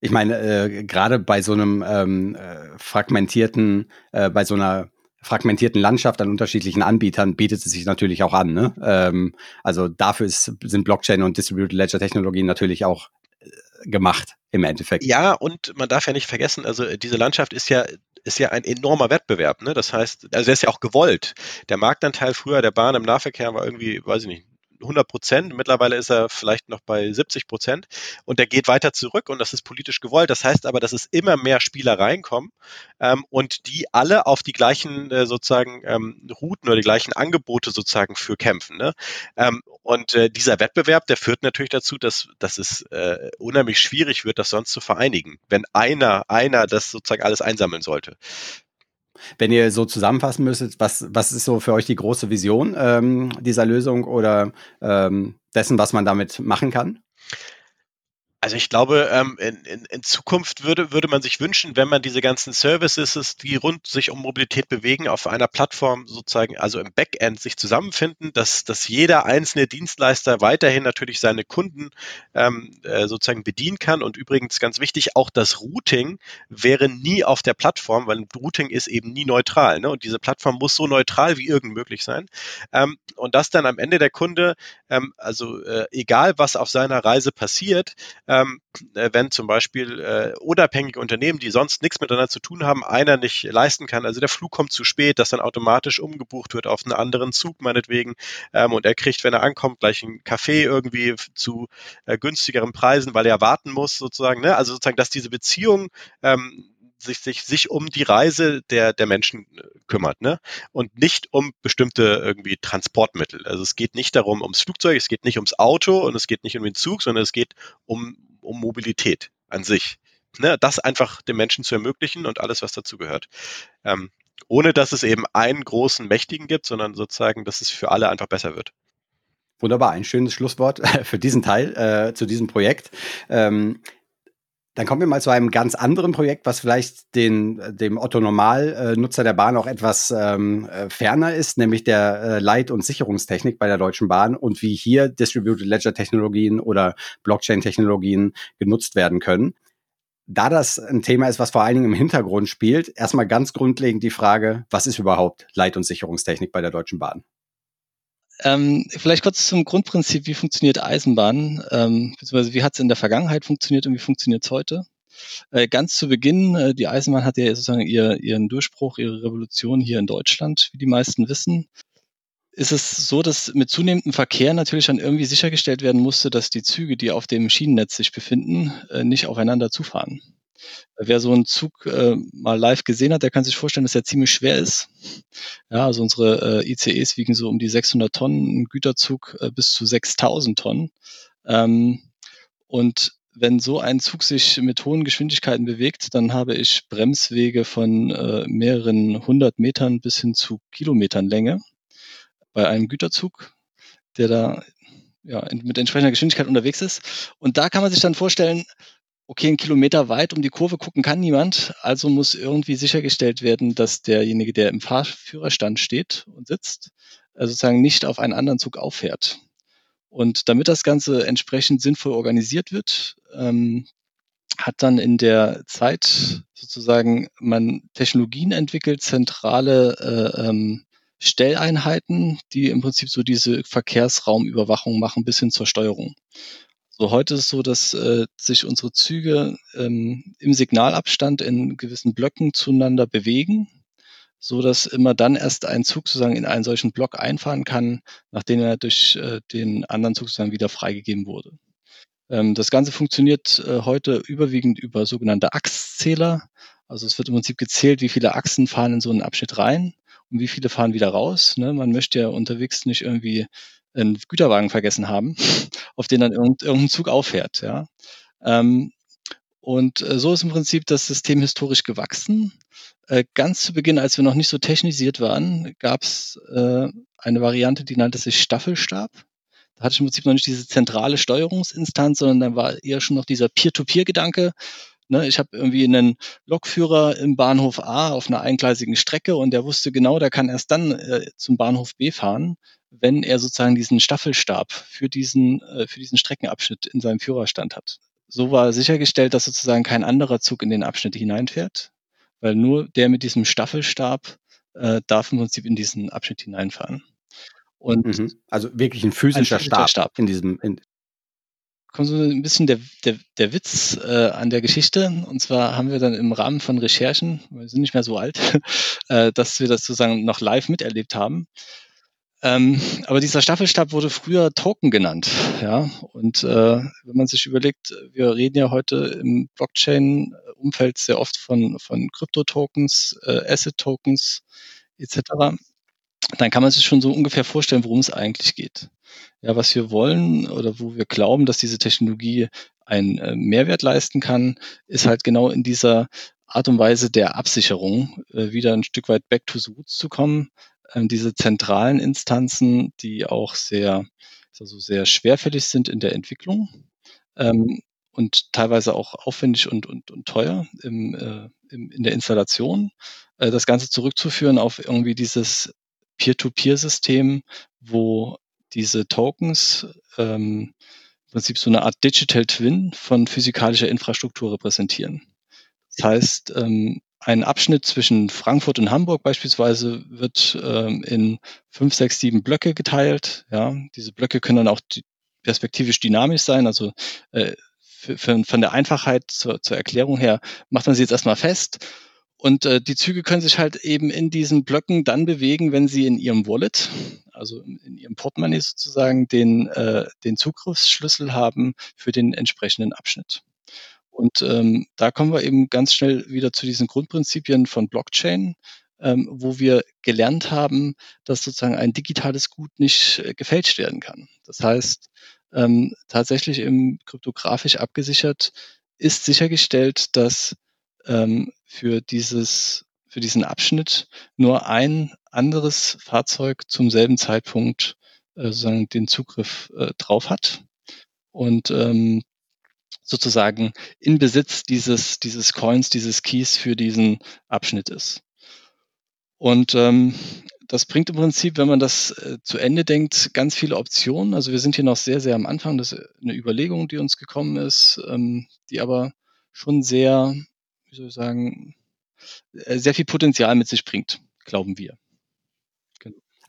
Ich meine, äh, gerade bei so einem ähm, äh, fragmentierten, äh, bei so einer fragmentierten Landschaft an unterschiedlichen Anbietern bietet es sich natürlich auch an. Ne? Ähm, also dafür ist, sind Blockchain und Distributed Ledger Technologien natürlich auch gemacht im Endeffekt. Ja, und man darf ja nicht vergessen, also diese Landschaft ist ja ist ja ein enormer Wettbewerb. Ne? Das heißt, also der ist ja auch gewollt. Der Marktanteil früher der Bahn im Nahverkehr war irgendwie, weiß ich nicht, 100 Prozent. Mittlerweile ist er vielleicht noch bei 70 Prozent und der geht weiter zurück und das ist politisch gewollt. Das heißt aber, dass es immer mehr Spieler reinkommen ähm, und die alle auf die gleichen äh, sozusagen ähm, Routen oder die gleichen Angebote sozusagen für kämpfen. Ne? Ähm, und äh, dieser Wettbewerb, der führt natürlich dazu, dass, dass es äh, unheimlich schwierig wird, das sonst zu vereinigen, wenn einer, einer das sozusagen alles einsammeln sollte. Wenn ihr so zusammenfassen müsstet, was, was ist so für euch die große Vision ähm, dieser Lösung oder ähm, dessen, was man damit machen kann? Also ich glaube, ähm, in, in, in Zukunft würde, würde man sich wünschen, wenn man diese ganzen Services, die rund sich um Mobilität bewegen, auf einer Plattform sozusagen, also im Backend sich zusammenfinden, dass, dass jeder einzelne Dienstleister weiterhin natürlich seine Kunden ähm, äh, sozusagen bedienen kann. Und übrigens ganz wichtig, auch das Routing wäre nie auf der Plattform, weil Routing ist eben nie neutral. Ne? Und diese Plattform muss so neutral wie irgend möglich sein. Ähm, und dass dann am Ende der Kunde, ähm, also äh, egal was auf seiner Reise passiert, ähm, äh, wenn zum Beispiel äh, unabhängige Unternehmen, die sonst nichts miteinander zu tun haben, einer nicht leisten kann, also der Flug kommt zu spät, dass dann automatisch umgebucht wird auf einen anderen Zug meinetwegen ähm, und er kriegt, wenn er ankommt, gleich einen Kaffee irgendwie zu äh, günstigeren Preisen, weil er warten muss sozusagen. Ne? Also sozusagen, dass diese Beziehung ähm, sich, sich, sich um die Reise der, der Menschen äh, kümmert, ne? Und nicht um bestimmte irgendwie Transportmittel. Also es geht nicht darum ums Flugzeug, es geht nicht ums Auto und es geht nicht um den Zug, sondern es geht um, um Mobilität an sich. Ne? Das einfach den Menschen zu ermöglichen und alles, was dazu gehört. Ähm, ohne dass es eben einen großen Mächtigen gibt, sondern sozusagen, dass es für alle einfach besser wird. Wunderbar, ein schönes Schlusswort für diesen Teil, äh, zu diesem Projekt. Ähm, dann kommen wir mal zu einem ganz anderen Projekt, was vielleicht den, dem Otto-Normal-Nutzer der Bahn auch etwas ähm, äh, ferner ist, nämlich der äh, Leit- und Sicherungstechnik bei der Deutschen Bahn und wie hier Distributed Ledger-Technologien oder Blockchain-Technologien genutzt werden können. Da das ein Thema ist, was vor allen Dingen im Hintergrund spielt, erstmal ganz grundlegend die Frage, was ist überhaupt Leit- und Sicherungstechnik bei der Deutschen Bahn? Ähm, vielleicht kurz zum Grundprinzip, wie funktioniert Eisenbahn, ähm, beziehungsweise wie hat es in der Vergangenheit funktioniert und wie funktioniert es heute? Äh, ganz zu Beginn, äh, die Eisenbahn hatte ja sozusagen ihr, ihren Durchbruch, ihre Revolution hier in Deutschland, wie die meisten wissen. Ist es so, dass mit zunehmendem Verkehr natürlich dann irgendwie sichergestellt werden musste, dass die Züge, die auf dem Schienennetz sich befinden, äh, nicht aufeinander zufahren. Wer so einen Zug äh, mal live gesehen hat, der kann sich vorstellen, dass er ziemlich schwer ist. Ja, also unsere äh, ICEs wiegen so um die 600 Tonnen, ein Güterzug äh, bis zu 6000 Tonnen. Ähm, und wenn so ein Zug sich mit hohen Geschwindigkeiten bewegt, dann habe ich Bremswege von äh, mehreren hundert Metern bis hin zu Kilometern Länge bei einem Güterzug, der da ja, mit entsprechender Geschwindigkeit unterwegs ist. Und da kann man sich dann vorstellen, okay, einen Kilometer weit um die Kurve gucken kann niemand, also muss irgendwie sichergestellt werden, dass derjenige, der im Fahrführerstand steht und sitzt, äh, sozusagen nicht auf einen anderen Zug auffährt. Und damit das Ganze entsprechend sinnvoll organisiert wird, ähm, hat dann in der Zeit sozusagen man Technologien entwickelt, zentrale äh, ähm, Stelleinheiten, die im Prinzip so diese Verkehrsraumüberwachung machen bis hin zur Steuerung. So, heute ist es so, dass äh, sich unsere Züge ähm, im Signalabstand in gewissen Blöcken zueinander bewegen, so dass immer dann erst ein Zug sozusagen in einen solchen Block einfahren kann, nachdem er durch äh, den anderen Zug sozusagen wieder freigegeben wurde. Ähm, das Ganze funktioniert äh, heute überwiegend über sogenannte Achszähler. Also es wird im Prinzip gezählt, wie viele Achsen fahren in so einen Abschnitt rein und wie viele fahren wieder raus. Ne? Man möchte ja unterwegs nicht irgendwie einen Güterwagen vergessen haben, auf den dann irgendein Zug auffährt. Ja. Ähm, und äh, so ist im Prinzip das System historisch gewachsen. Äh, ganz zu Beginn, als wir noch nicht so technisiert waren, gab es äh, eine Variante, die nannte sich Staffelstab. Da hatte ich im Prinzip noch nicht diese zentrale Steuerungsinstanz, sondern dann war eher schon noch dieser Peer-to-Peer-Gedanke. Ne, ich habe irgendwie einen Lokführer im Bahnhof A auf einer eingleisigen Strecke und der wusste genau, der kann erst dann zum Bahnhof B fahren, wenn er sozusagen diesen Staffelstab für diesen, äh, für diesen Streckenabschnitt in seinem Führerstand hat. So war sichergestellt, dass sozusagen kein anderer Zug in den Abschnitt hineinfährt, weil nur der mit diesem Staffelstab äh, darf im Prinzip in diesen Abschnitt hineinfahren. Und mhm. Also wirklich ein physischer, ein physischer Stab, Stab, in diesem. In kommt so ein bisschen der, der, der Witz äh, an der Geschichte. Und zwar haben wir dann im Rahmen von Recherchen, wir sind nicht mehr so alt, äh, dass wir das sozusagen noch live miterlebt haben, ähm, aber dieser Staffelstab wurde früher Token genannt. Ja? Und äh, wenn man sich überlegt, wir reden ja heute im Blockchain-Umfeld sehr oft von, von Krypto-Tokens, äh, Asset-Tokens etc., dann kann man sich schon so ungefähr vorstellen, worum es eigentlich geht. Ja, was wir wollen oder wo wir glauben, dass diese Technologie einen äh, Mehrwert leisten kann, ist halt genau in dieser Art und Weise der Absicherung äh, wieder ein Stück weit back to the roots zu kommen, diese zentralen Instanzen, die auch sehr, also sehr schwerfällig sind in der Entwicklung ähm, und teilweise auch aufwendig und, und, und teuer im, äh, im, in der Installation, äh, das Ganze zurückzuführen auf irgendwie dieses Peer-to-Peer-System, wo diese Tokens ähm, im Prinzip so eine Art Digital Twin von physikalischer Infrastruktur repräsentieren. Das heißt, ähm, ein Abschnitt zwischen Frankfurt und Hamburg beispielsweise wird ähm, in fünf, sechs, sieben Blöcke geteilt. Ja, diese Blöcke können dann auch perspektivisch dynamisch sein. Also äh, für, für, von der Einfachheit zur, zur Erklärung her macht man sie jetzt erstmal fest. Und äh, die Züge können sich halt eben in diesen Blöcken dann bewegen, wenn sie in ihrem Wallet, also in ihrem Portemonnaie sozusagen, den, äh, den Zugriffsschlüssel haben für den entsprechenden Abschnitt. Und ähm, da kommen wir eben ganz schnell wieder zu diesen Grundprinzipien von Blockchain, ähm, wo wir gelernt haben, dass sozusagen ein digitales Gut nicht äh, gefälscht werden kann. Das heißt, ähm, tatsächlich im kryptografisch abgesichert ist sichergestellt, dass ähm, für dieses für diesen Abschnitt nur ein anderes Fahrzeug zum selben Zeitpunkt äh, sozusagen den Zugriff äh, drauf hat und ähm, sozusagen in Besitz dieses, dieses Coins, dieses Keys für diesen Abschnitt ist. Und ähm, das bringt im Prinzip, wenn man das äh, zu Ende denkt, ganz viele Optionen. Also wir sind hier noch sehr, sehr am Anfang. Das ist eine Überlegung, die uns gekommen ist, ähm, die aber schon sehr, wie soll ich sagen, äh, sehr viel Potenzial mit sich bringt, glauben wir.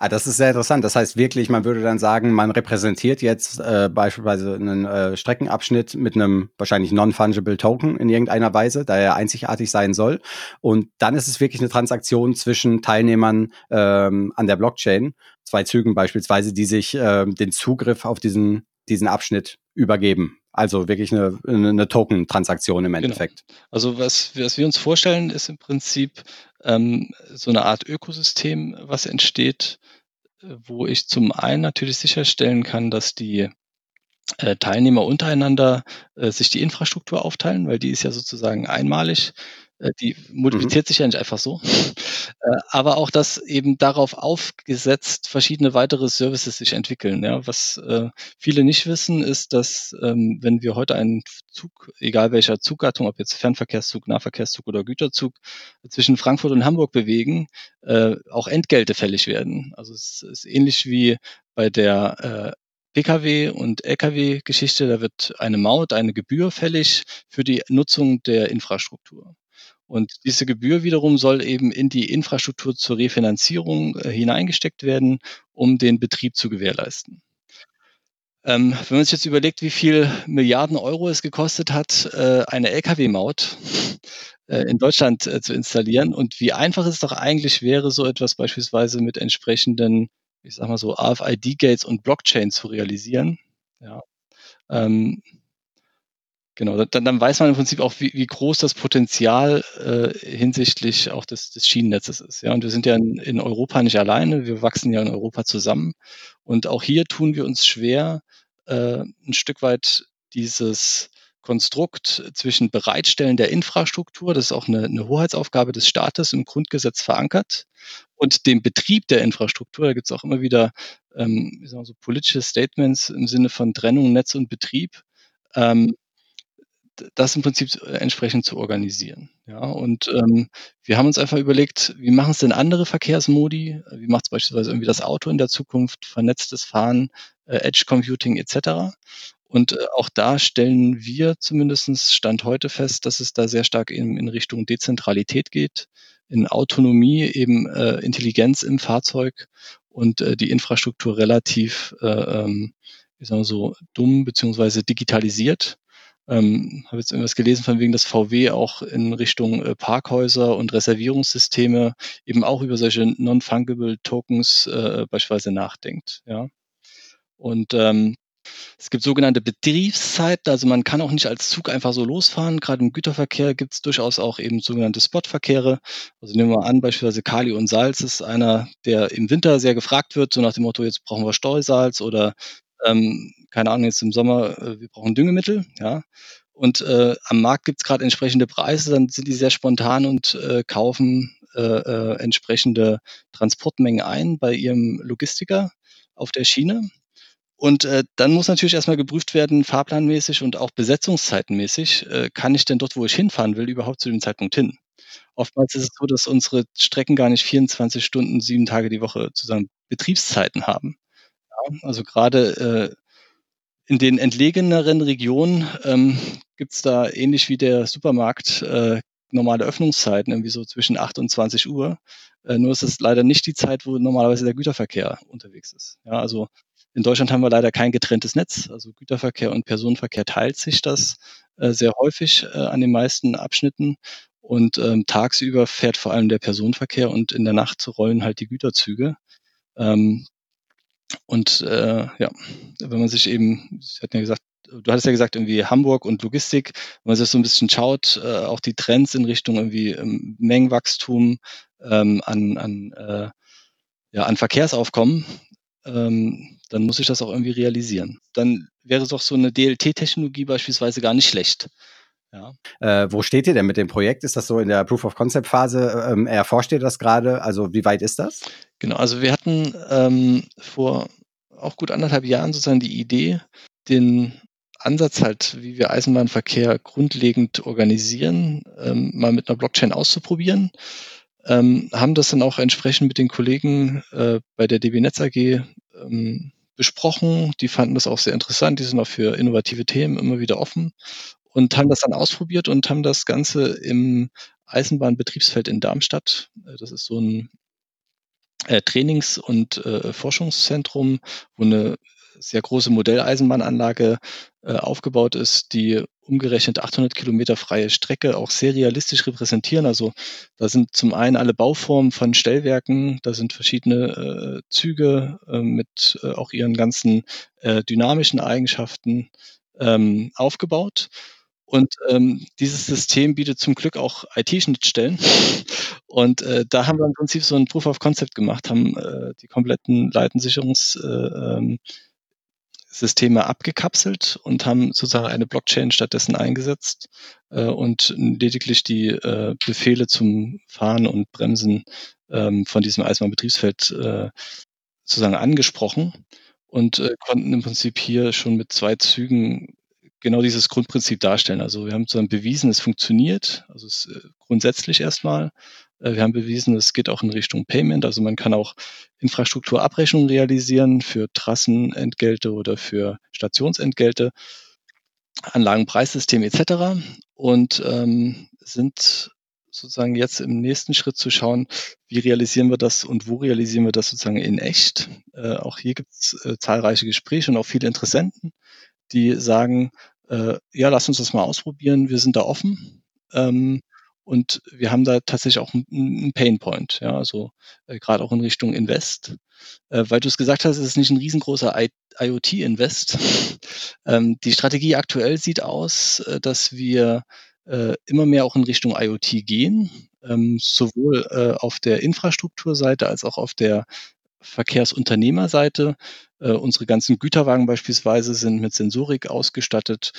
Ah, das ist sehr interessant. Das heißt wirklich, man würde dann sagen, man repräsentiert jetzt äh, beispielsweise einen äh, Streckenabschnitt mit einem wahrscheinlich non-fungible Token in irgendeiner Weise, da er einzigartig sein soll. Und dann ist es wirklich eine Transaktion zwischen Teilnehmern ähm, an der Blockchain, zwei Zügen beispielsweise, die sich äh, den Zugriff auf diesen, diesen Abschnitt übergeben. Also wirklich eine, eine Token-Transaktion im genau. Endeffekt. Genau. Also was, was wir uns vorstellen, ist im Prinzip ähm, so eine Art Ökosystem, was entsteht, wo ich zum einen natürlich sicherstellen kann, dass die äh, Teilnehmer untereinander äh, sich die Infrastruktur aufteilen, weil die ist ja sozusagen einmalig. Äh, die multipliziert mhm. sich ja nicht einfach so. Äh, aber auch, dass eben darauf aufgesetzt verschiedene weitere Services sich entwickeln. Ja. Was äh, viele nicht wissen, ist, dass ähm, wenn wir heute einen Zug, egal welcher Zuggattung, ob jetzt Fernverkehrszug, Nahverkehrszug oder Güterzug, zwischen Frankfurt und Hamburg bewegen, äh, auch Entgelte fällig werden. Also es ist ähnlich wie bei der äh, Pkw- und Lkw-Geschichte, da wird eine Maut, eine Gebühr fällig für die Nutzung der Infrastruktur. Und diese Gebühr wiederum soll eben in die Infrastruktur zur Refinanzierung äh, hineingesteckt werden, um den Betrieb zu gewährleisten. Ähm, wenn man sich jetzt überlegt, wie viel Milliarden Euro es gekostet hat, äh, eine Lkw-Maut äh, in Deutschland äh, zu installieren und wie einfach es doch eigentlich wäre, so etwas beispielsweise mit entsprechenden, ich sag mal so, AFID-Gates und Blockchain zu realisieren. Ja. Ähm, Genau, dann, dann weiß man im Prinzip auch, wie, wie groß das Potenzial äh, hinsichtlich auch des, des Schienennetzes ist. Ja, und wir sind ja in, in Europa nicht alleine, wir wachsen ja in Europa zusammen. Und auch hier tun wir uns schwer, äh, ein Stück weit dieses Konstrukt zwischen Bereitstellen der Infrastruktur, das ist auch eine, eine Hoheitsaufgabe des Staates im Grundgesetz verankert, und dem Betrieb der Infrastruktur. Da gibt es auch immer wieder ähm, wie sagen wir so, politische Statements im Sinne von Trennung Netz und Betrieb. Ähm, das im Prinzip entsprechend zu organisieren. Ja, und ähm, wir haben uns einfach überlegt, wie machen es denn andere Verkehrsmodi? Wie macht es beispielsweise irgendwie das Auto in der Zukunft, vernetztes Fahren, äh, Edge Computing etc. Und äh, auch da stellen wir zumindest Stand heute fest, dass es da sehr stark in, in Richtung Dezentralität geht, in Autonomie, eben äh, Intelligenz im Fahrzeug und äh, die Infrastruktur relativ, äh, ähm, wie sagen wir so, dumm beziehungsweise digitalisiert ähm, habe jetzt irgendwas gelesen von wegen, dass VW auch in Richtung äh, Parkhäuser und Reservierungssysteme eben auch über solche non-fungible Tokens äh, beispielsweise nachdenkt. Ja. Und ähm, es gibt sogenannte Betriebszeiten, also man kann auch nicht als Zug einfach so losfahren. Gerade im Güterverkehr gibt es durchaus auch eben sogenannte Spotverkehre. Also nehmen wir an, beispielsweise Kali und Salz ist einer, der im Winter sehr gefragt wird, so nach dem Motto, jetzt brauchen wir Steusalz oder ähm, keine Ahnung, jetzt im Sommer, äh, wir brauchen Düngemittel, ja. Und äh, am Markt gibt es gerade entsprechende Preise, dann sind die sehr spontan und äh, kaufen äh, äh, entsprechende Transportmengen ein bei ihrem Logistiker auf der Schiene. Und äh, dann muss natürlich erstmal geprüft werden, fahrplanmäßig und auch besetzungszeitenmäßig, äh, kann ich denn dort, wo ich hinfahren will, überhaupt zu dem Zeitpunkt hin? Oftmals ist es so, dass unsere Strecken gar nicht 24 Stunden, sieben Tage die Woche zusammen Betriebszeiten haben. Ja, also gerade äh, in den entlegeneren Regionen ähm, gibt es da ähnlich wie der Supermarkt äh, normale Öffnungszeiten, irgendwie so zwischen 8 und 20 Uhr. Äh, nur ist es leider nicht die Zeit, wo normalerweise der Güterverkehr unterwegs ist. Ja, also in Deutschland haben wir leider kein getrenntes Netz. Also Güterverkehr und Personenverkehr teilt sich das äh, sehr häufig äh, an den meisten Abschnitten. Und ähm, tagsüber fährt vor allem der Personenverkehr und in der Nacht rollen halt die Güterzüge. Ähm, und äh, ja, wenn man sich eben, Sie hatten ja gesagt, du hattest ja gesagt, irgendwie Hamburg und Logistik, wenn man sich so ein bisschen schaut, äh, auch die Trends in Richtung irgendwie ähm, Mengenwachstum ähm, an, an, äh, ja, an Verkehrsaufkommen, ähm, dann muss ich das auch irgendwie realisieren. Dann wäre doch so eine DLT-Technologie beispielsweise gar nicht schlecht. Ja. Äh, wo steht ihr denn mit dem Projekt? Ist das so in der Proof of Concept Phase? Ähm, erforscht ihr das gerade? Also wie weit ist das? Genau, also wir hatten ähm, vor auch gut anderthalb Jahren sozusagen die Idee, den Ansatz halt, wie wir Eisenbahnverkehr grundlegend organisieren, ähm, mal mit einer Blockchain auszuprobieren. Ähm, haben das dann auch entsprechend mit den Kollegen äh, bei der DB Netz AG ähm, besprochen. Die fanden das auch sehr interessant. Die sind auch für innovative Themen immer wieder offen und haben das dann ausprobiert und haben das Ganze im Eisenbahnbetriebsfeld in Darmstadt. Äh, das ist so ein äh, Trainings- und äh, Forschungszentrum, wo eine sehr große Modelleisenbahnanlage äh, aufgebaut ist, die umgerechnet 800 Kilometer freie Strecke auch sehr realistisch repräsentieren. Also da sind zum einen alle Bauformen von Stellwerken, da sind verschiedene äh, Züge äh, mit äh, auch ihren ganzen dynamischen Eigenschaften ähm, aufgebaut. Und ähm, dieses System bietet zum Glück auch IT-Schnittstellen. Und äh, da haben wir im Prinzip so ein Proof of Concept gemacht, haben äh, die kompletten Leitensichrungssysteme äh, ähm, abgekapselt und haben sozusagen eine Blockchain stattdessen eingesetzt äh, und lediglich die äh, Befehle zum Fahren und Bremsen ähm, von diesem Eisenbahnbetriebsfeld äh, sozusagen angesprochen und äh, konnten im Prinzip hier schon mit zwei Zügen genau dieses Grundprinzip darstellen. Also wir haben sozusagen bewiesen, es funktioniert, also es, äh, grundsätzlich erstmal. Äh, wir haben bewiesen, es geht auch in Richtung Payment, also man kann auch Infrastrukturabrechnungen realisieren für Trassenentgelte oder für Stationsentgelte, Anlagenpreissystem etc. Und ähm, sind sozusagen jetzt im nächsten Schritt zu schauen, wie realisieren wir das und wo realisieren wir das sozusagen in echt. Äh, auch hier gibt es äh, zahlreiche Gespräche und auch viele Interessenten, die sagen, äh, ja, lass uns das mal ausprobieren, wir sind da offen. Ähm, und wir haben da tatsächlich auch einen Painpoint, ja, also äh, gerade auch in Richtung Invest. Äh, weil du es gesagt hast, es ist nicht ein riesengroßer IoT-Invest. ähm, die Strategie aktuell sieht aus, äh, dass wir äh, immer mehr auch in Richtung IoT gehen, ähm, sowohl äh, auf der Infrastrukturseite als auch auf der Verkehrsunternehmerseite. Äh, unsere ganzen Güterwagen beispielsweise sind mit Sensorik ausgestattet.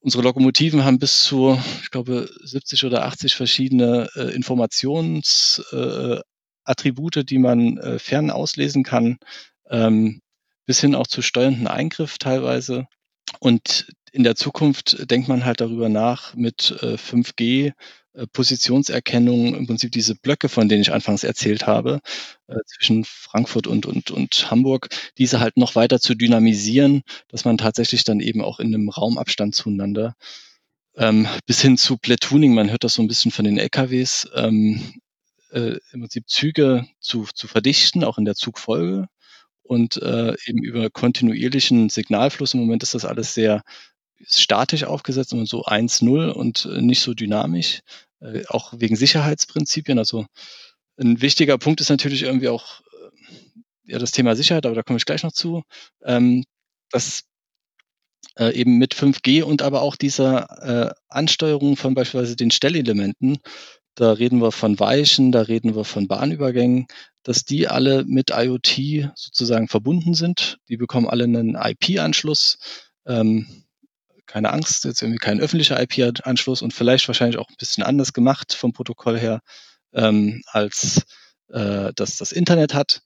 Unsere Lokomotiven haben bis zu, ich glaube, 70 oder 80 verschiedene äh, Informationsattribute, äh, die man äh, fern auslesen kann, ähm, bis hin auch zu steuernden Eingriff teilweise. Und in der Zukunft denkt man halt darüber nach, mit äh, 5G äh, Positionserkennung, im Prinzip diese Blöcke, von denen ich anfangs erzählt habe, äh, zwischen Frankfurt und, und, und Hamburg, diese halt noch weiter zu dynamisieren, dass man tatsächlich dann eben auch in einem Raumabstand zueinander ähm, bis hin zu Platooning, man hört das so ein bisschen von den LKWs, ähm, äh, im Prinzip Züge zu, zu verdichten, auch in der Zugfolge und äh, eben über kontinuierlichen Signalfluss. Im Moment ist das alles sehr statisch aufgesetzt und so 1-0 und äh, nicht so dynamisch, äh, auch wegen Sicherheitsprinzipien. Also ein wichtiger Punkt ist natürlich irgendwie auch äh, ja, das Thema Sicherheit, aber da komme ich gleich noch zu, ähm, dass äh, eben mit 5G und aber auch dieser äh, Ansteuerung von beispielsweise den Stellelementen, da reden wir von Weichen, da reden wir von Bahnübergängen, dass die alle mit IoT sozusagen verbunden sind. Die bekommen alle einen IP-Anschluss. Ähm, keine Angst, jetzt irgendwie kein öffentlicher IP-Anschluss und vielleicht wahrscheinlich auch ein bisschen anders gemacht vom Protokoll her, ähm, als äh, das das Internet hat.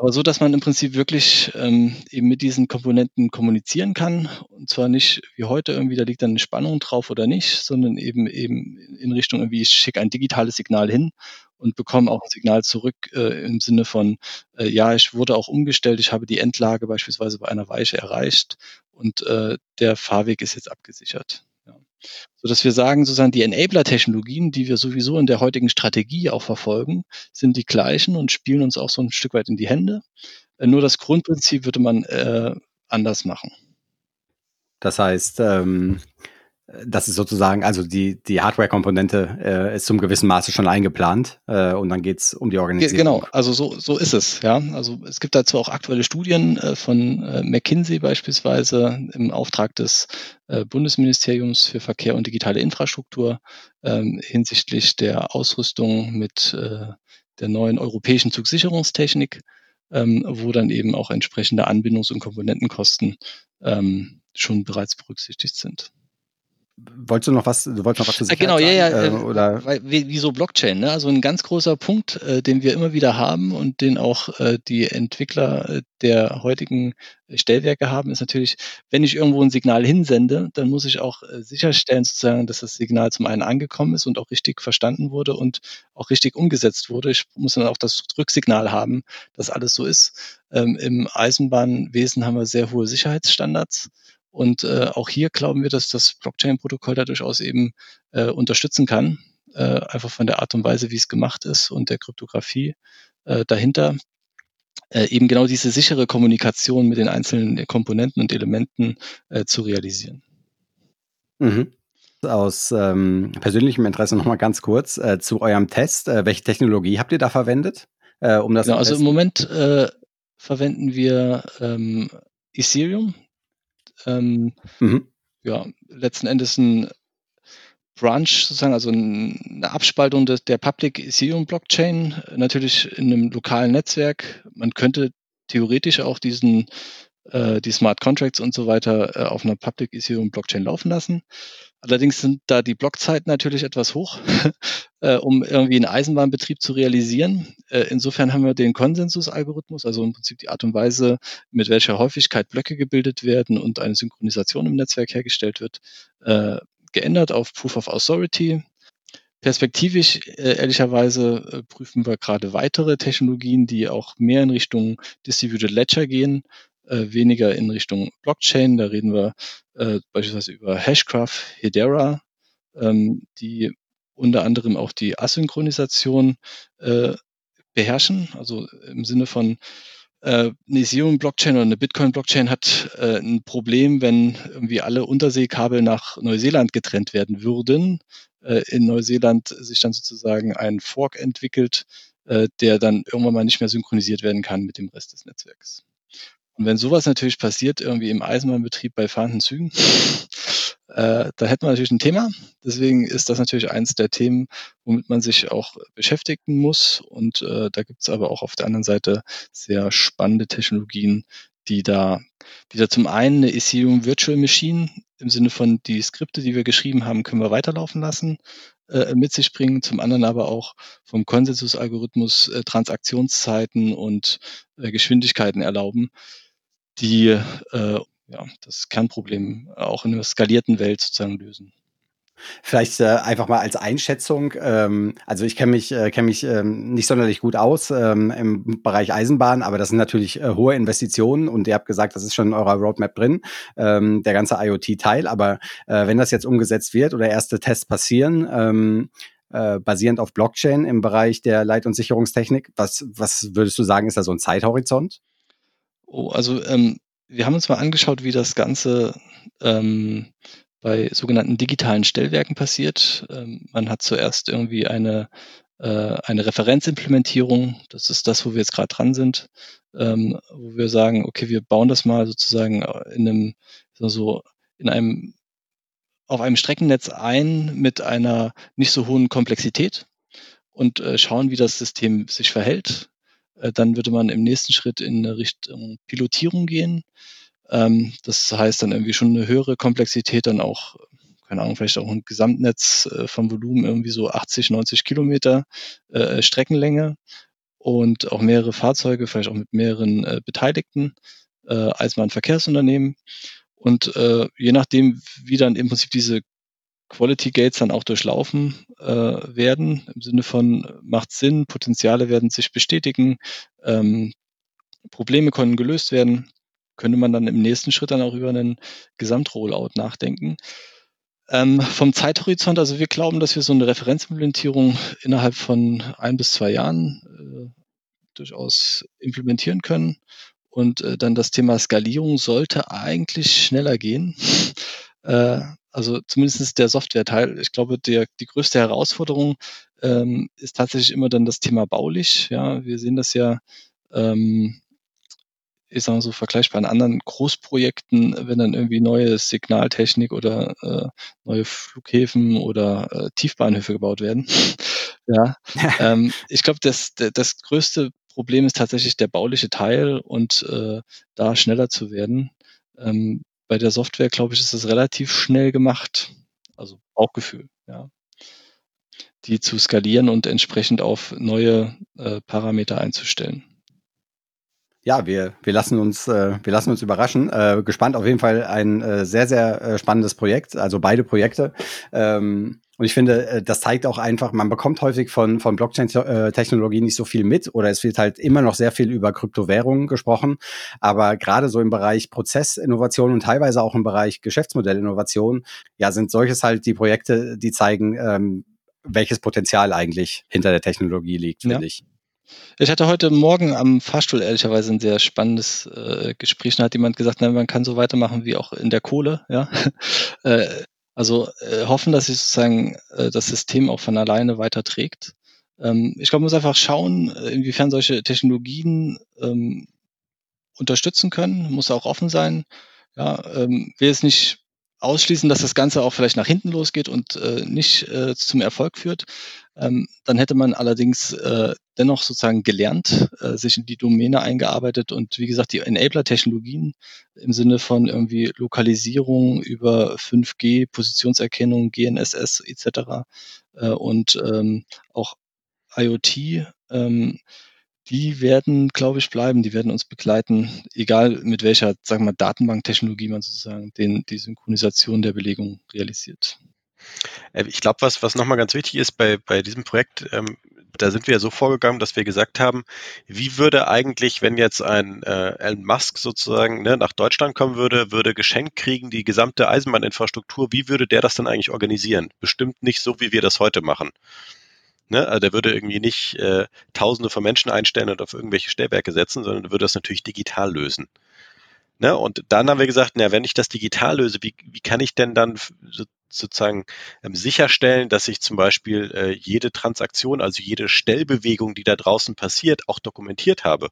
Aber so, dass man im Prinzip wirklich ähm, eben mit diesen Komponenten kommunizieren kann. Und zwar nicht wie heute irgendwie, da liegt dann eine Spannung drauf oder nicht, sondern eben eben in Richtung irgendwie, ich schicke ein digitales Signal hin und bekomme auch ein Signal zurück äh, im Sinne von, äh, ja, ich wurde auch umgestellt, ich habe die Endlage beispielsweise bei einer Weiche erreicht und äh, der Fahrweg ist jetzt abgesichert. Ja. So dass wir sagen, sozusagen die Enabler-Technologien, die wir sowieso in der heutigen Strategie auch verfolgen, sind die gleichen und spielen uns auch so ein Stück weit in die Hände. Äh, nur das Grundprinzip würde man äh, anders machen. Das heißt, ähm, das ist sozusagen, also die, die Hardware-Komponente äh, ist zum gewissen Maße schon eingeplant äh, und dann geht's um die Organisation. Genau, also so, so ist es, ja. Also es gibt dazu auch aktuelle Studien äh, von äh, McKinsey beispielsweise im Auftrag des äh, Bundesministeriums für Verkehr und digitale Infrastruktur ähm, hinsichtlich der Ausrüstung mit äh, der neuen europäischen Zugsicherungstechnik, ähm, wo dann eben auch entsprechende Anbindungs- und Komponentenkosten ähm, schon bereits berücksichtigt sind. Wolltest du noch was, du wolltest noch was zu Sicherheit Genau, ja, ja, äh, äh, oder? Weil, wieso Blockchain? Ne? Also ein ganz großer Punkt, äh, den wir immer wieder haben und den auch äh, die Entwickler äh, der heutigen Stellwerke haben, ist natürlich, wenn ich irgendwo ein Signal hinsende, dann muss ich auch äh, sicherstellen, sozusagen, dass das Signal zum einen angekommen ist und auch richtig verstanden wurde und auch richtig umgesetzt wurde. Ich muss dann auch das Rücksignal haben, dass alles so ist. Ähm, Im Eisenbahnwesen haben wir sehr hohe Sicherheitsstandards. Und äh, auch hier glauben wir, dass das Blockchain-Protokoll da durchaus eben äh, unterstützen kann, äh, einfach von der Art und Weise, wie es gemacht ist und der Kryptographie äh, dahinter. Äh, eben genau diese sichere Kommunikation mit den einzelnen Komponenten und Elementen äh, zu realisieren. Mhm. Aus ähm, persönlichem Interesse nochmal ganz kurz äh, zu eurem Test. Äh, welche Technologie habt ihr da verwendet? Äh, um das genau, also im Moment äh, verwenden wir ähm, Ethereum, ähm, mhm. Ja, letzten Endes ein Branch sozusagen, also eine Abspaltung des, der Public Ethereum Blockchain, natürlich in einem lokalen Netzwerk. Man könnte theoretisch auch diesen, äh, die Smart Contracts und so weiter äh, auf einer Public Ethereum Blockchain laufen lassen. Allerdings sind da die Blockzeiten natürlich etwas hoch, äh, um irgendwie einen Eisenbahnbetrieb zu realisieren. Äh, insofern haben wir den Konsensusalgorithmus, also im Prinzip die Art und Weise, mit welcher Häufigkeit Blöcke gebildet werden und eine Synchronisation im Netzwerk hergestellt wird, äh, geändert auf Proof of Authority. Perspektivisch, äh, ehrlicherweise, äh, prüfen wir gerade weitere Technologien, die auch mehr in Richtung Distributed Ledger gehen, äh, weniger in Richtung Blockchain. Da reden wir äh, beispielsweise über Hashgraph, Hedera, ähm, die unter anderem auch die Asynchronisation äh, beherrschen. Also im Sinne von äh, eine Ethereum-Blockchain oder eine Bitcoin-Blockchain hat äh, ein Problem, wenn irgendwie alle Unterseekabel nach Neuseeland getrennt werden würden. Äh, in Neuseeland sich dann sozusagen ein Fork entwickelt, äh, der dann irgendwann mal nicht mehr synchronisiert werden kann mit dem Rest des Netzwerks. Und wenn sowas natürlich passiert, irgendwie im Eisenbahnbetrieb bei fahrenden Zügen, äh, da hätten wir natürlich ein Thema. Deswegen ist das natürlich eins der Themen, womit man sich auch beschäftigen muss. Und äh, da gibt es aber auch auf der anderen Seite sehr spannende Technologien, die da, die da zum einen eine Ethereum Virtual Machine im Sinne von die Skripte, die wir geschrieben haben, können wir weiterlaufen lassen, äh, mit sich bringen. Zum anderen aber auch vom Konsensusalgorithmus äh, Transaktionszeiten und äh, Geschwindigkeiten erlauben, die äh, ja, das Kernproblem auch in einer skalierten Welt sozusagen lösen. Vielleicht äh, einfach mal als Einschätzung. Ähm, also ich kenne mich, äh, kenn mich ähm, nicht sonderlich gut aus ähm, im Bereich Eisenbahn, aber das sind natürlich äh, hohe Investitionen und ihr habt gesagt, das ist schon in eurer Roadmap drin, ähm, der ganze IoT-Teil. Aber äh, wenn das jetzt umgesetzt wird oder erste Tests passieren, ähm, äh, basierend auf Blockchain im Bereich der Leit- und Sicherungstechnik, was, was würdest du sagen, ist da so ein Zeithorizont? Oh, also ähm, wir haben uns mal angeschaut, wie das Ganze ähm, bei sogenannten digitalen Stellwerken passiert. Ähm, man hat zuerst irgendwie eine, äh, eine Referenzimplementierung, das ist das, wo wir jetzt gerade dran sind, ähm, wo wir sagen, okay, wir bauen das mal sozusagen in einem, so in einem, auf einem Streckennetz ein mit einer nicht so hohen Komplexität und äh, schauen, wie das System sich verhält. Äh, dann würde man im nächsten Schritt in Richtung Pilotierung gehen. Ähm, das heißt dann irgendwie schon eine höhere Komplexität, dann auch, keine Ahnung, vielleicht auch ein Gesamtnetz äh, vom Volumen irgendwie so 80, 90 Kilometer äh, Streckenlänge und auch mehrere Fahrzeuge, vielleicht auch mit mehreren Beteiligten als mal ein Verkehrsunternehmen. Und je nachdem, wie dann im Prinzip diese Quality Gates dann auch durchlaufen äh, werden, im Sinne von macht Sinn, Potenziale werden sich bestätigen, ähm, Probleme können gelöst werden, könnte man dann im nächsten Schritt dann auch über einen Gesamtrollout nachdenken. Ähm, vom Zeithorizont, also wir glauben, dass wir so eine Referenzimplementierung innerhalb von ein bis zwei Jahren äh, durchaus implementieren können. Und äh, dann das Thema Skalierung sollte eigentlich schneller gehen. Äh, also zumindest der Software-Teil. Ich glaube, der, die größte Herausforderung ähm, ist tatsächlich immer dann das Thema baulich. Ja, wir sehen das ja, ähm, ich sage mal so vergleichbar an anderen Großprojekten, wenn dann irgendwie neue Signaltechnik oder äh, neue Flughäfen oder äh, Tiefbahnhöfe gebaut werden. ja, ähm, ich glaube, das, das größte Problem ist tatsächlich der bauliche Teil und äh, da schneller zu werden. Ähm, bei der Software, glaube ich, ist es relativ schnell gemacht. Also Bauchgefühl, ja. Die zu skalieren und entsprechend auf neue äh, Parameter einzustellen ja, wir, wir lassen uns, äh, wir lassen uns überraschen. Äh, gespannt auf jeden Fall ein äh, sehr, sehr äh, spannendes Projekt, also beide Projekte. Ähm, und ich finde, äh, das zeigt auch einfach, man bekommt häufig von, von Blockchain-Technologie nicht so viel mit oder es wird halt immer noch sehr viel über Kryptowährungen gesprochen. Aber gerade so im Bereich Prozessinnovation und teilweise auch im Bereich Geschäftsmodellinnovation, ja, sind solches halt die Projekte, die zeigen, ähm, welches Potenzial eigentlich hinter der Technologie liegt, finde ja. ich. Ich hatte heute Morgen am Fahrstuhl ehrlicherweise ein sehr spannendes äh, Gespräch. Da hat jemand gesagt, na, man kann so weitermachen wie auch in der Kohle. Ja? äh, also äh, hoffen, dass sich sozusagen äh, das System auch von alleine weiterträgt. Ähm, ich glaube, man muss einfach schauen, äh, inwiefern solche Technologien ähm, unterstützen können. Muss auch offen sein. Ja, ähm, will es nicht ausschließen, dass das Ganze auch vielleicht nach hinten losgeht und äh, nicht äh, zum Erfolg führt. Ähm, dann hätte man allerdings äh, dennoch sozusagen gelernt, äh, sich in die Domäne eingearbeitet und wie gesagt, die Enabler-Technologien im Sinne von irgendwie Lokalisierung über 5G, Positionserkennung, GNSS etc. Äh, und ähm, auch IoT, ähm, die werden, glaube ich, bleiben, die werden uns begleiten, egal mit welcher, sagen wir Datenbanktechnologie man sozusagen den, die Synchronisation der Belegung realisiert. Äh, ich glaube, was, was nochmal ganz wichtig ist bei, bei diesem Projekt, ähm, da sind wir ja so vorgegangen, dass wir gesagt haben, wie würde eigentlich, wenn jetzt ein äh, Elon Musk sozusagen ne, nach Deutschland kommen würde, würde geschenkt kriegen die gesamte Eisenbahninfrastruktur, wie würde der das dann eigentlich organisieren? Bestimmt nicht so, wie wir das heute machen. Ne? Also der würde irgendwie nicht äh, Tausende von Menschen einstellen und auf irgendwelche Stellwerke setzen, sondern würde das natürlich digital lösen. Ne? Und dann haben wir gesagt, na, wenn ich das digital löse, wie, wie kann ich denn dann sozusagen ähm, sicherstellen, dass ich zum Beispiel äh, jede Transaktion, also jede Stellbewegung, die da draußen passiert, auch dokumentiert habe?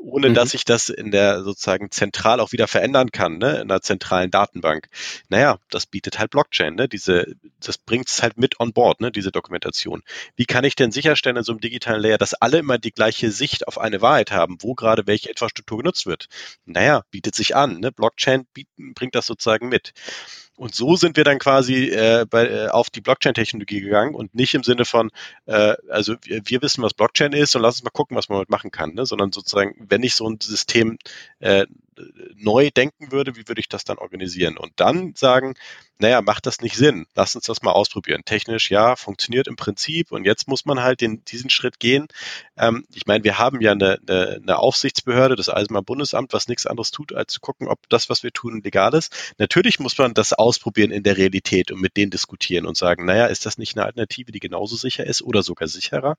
Ohne mhm. dass ich das in der sozusagen zentral auch wieder verändern kann, ne, in einer zentralen Datenbank. Naja, das bietet halt Blockchain, ne? Diese, das bringt es halt mit on board, ne, diese Dokumentation. Wie kann ich denn sicherstellen in so einem digitalen Layer, dass alle immer die gleiche Sicht auf eine Wahrheit haben, wo gerade welche Infrastruktur genutzt wird? Naja, bietet sich an, ne? Blockchain bieten, bringt das sozusagen mit. Und so sind wir dann quasi äh, bei, äh, auf die Blockchain-Technologie gegangen und nicht im Sinne von, äh, also wir, wir, wissen, was Blockchain ist und lass uns mal gucken, was man damit machen kann, ne? sondern sozusagen, wenn ich so ein System äh, neu denken würde, wie würde ich das dann organisieren? Und dann sagen, naja, macht das nicht Sinn? Lass uns das mal ausprobieren. Technisch, ja, funktioniert im Prinzip und jetzt muss man halt den, diesen Schritt gehen. Ähm, ich meine, wir haben ja eine, eine, eine Aufsichtsbehörde, das Eisenbahnbundesamt, was nichts anderes tut, als zu gucken, ob das, was wir tun, legal ist. Natürlich muss man das ausprobieren in der Realität und mit denen diskutieren und sagen, naja, ist das nicht eine Alternative, die genauso sicher ist oder sogar sicherer?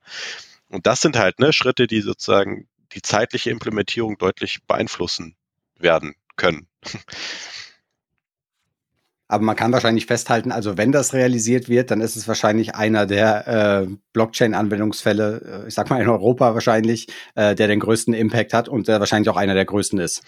Und das sind halt ne, Schritte, die sozusagen die zeitliche Implementierung deutlich beeinflussen werden können. Aber man kann wahrscheinlich festhalten, also wenn das realisiert wird, dann ist es wahrscheinlich einer der äh, Blockchain-Anwendungsfälle, äh, ich sag mal in Europa wahrscheinlich, äh, der den größten Impact hat und der wahrscheinlich auch einer der größten ist.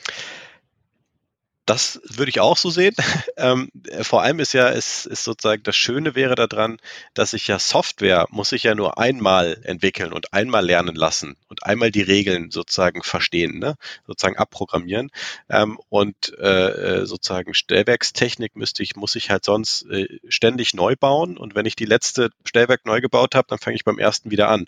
Das würde ich auch so sehen. Ähm, vor allem ist ja, ist, ist sozusagen das Schöne wäre daran, dass ich ja Software muss ich ja nur einmal entwickeln und einmal lernen lassen und einmal die Regeln sozusagen verstehen, ne? sozusagen abprogrammieren. Ähm, und äh, äh sozusagen Stellwerkstechnik müsste ich, muss ich halt sonst äh, ständig neu bauen. Und wenn ich die letzte Stellwerk neu gebaut habe, dann fange ich beim ersten wieder an.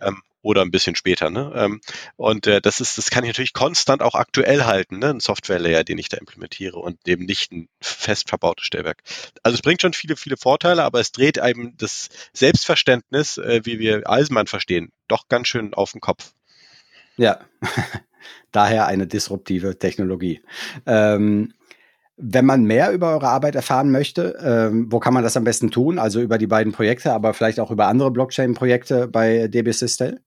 Ähm, oder ein bisschen später. Ne? Ähm, und äh, das ist, das kann ich natürlich konstant auch aktuell halten, ne? ein Software-Layer, den ich da implementiere und eben nicht ein fest verbautes Stellwerk. Also es bringt schon viele, viele Vorteile, aber es dreht eben das Selbstverständnis, äh, wie wir Eisenbahn verstehen, doch ganz schön auf den Kopf. Ja, daher eine disruptive Technologie. Ähm, wenn man mehr über eure Arbeit erfahren möchte, ähm, wo kann man das am besten tun? Also über die beiden Projekte, aber vielleicht auch über andere Blockchain-Projekte bei DB Systel?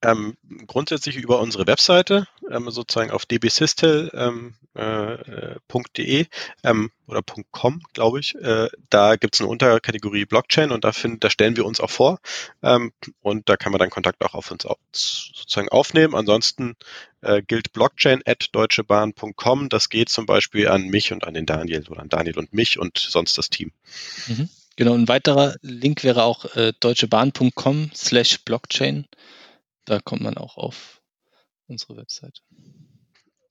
Ähm, grundsätzlich über unsere Webseite ähm, sozusagen auf dbsystel.de ähm, äh, ähm, oder .com, glaube ich. Äh, da gibt es eine Unterkategorie Blockchain und da, find, da stellen wir uns auch vor ähm, und da kann man dann Kontakt auch auf uns auf, sozusagen aufnehmen. Ansonsten äh, gilt Blockchain at deutschebahn.com. Das geht zum Beispiel an mich und an den Daniel oder an Daniel und mich und sonst das Team. Mhm. Genau, ein weiterer Link wäre auch äh, deutschebahn.com slash Blockchain. Da kommt man auch auf unsere Website.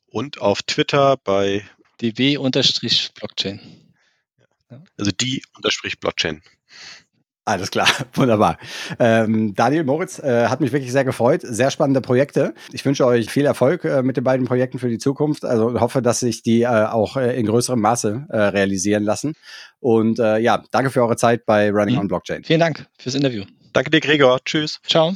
Und auf Twitter bei dw-blockchain. Also die-blockchain. Alles klar, wunderbar. Ähm, Daniel Moritz äh, hat mich wirklich sehr gefreut. Sehr spannende Projekte. Ich wünsche euch viel Erfolg äh, mit den beiden Projekten für die Zukunft. Also hoffe, dass sich die äh, auch äh, in größerem Maße äh, realisieren lassen. Und äh, ja, danke für eure Zeit bei Running mhm. on Blockchain. Vielen Dank fürs Interview. Danke dir, Gregor. Tschüss. Ciao.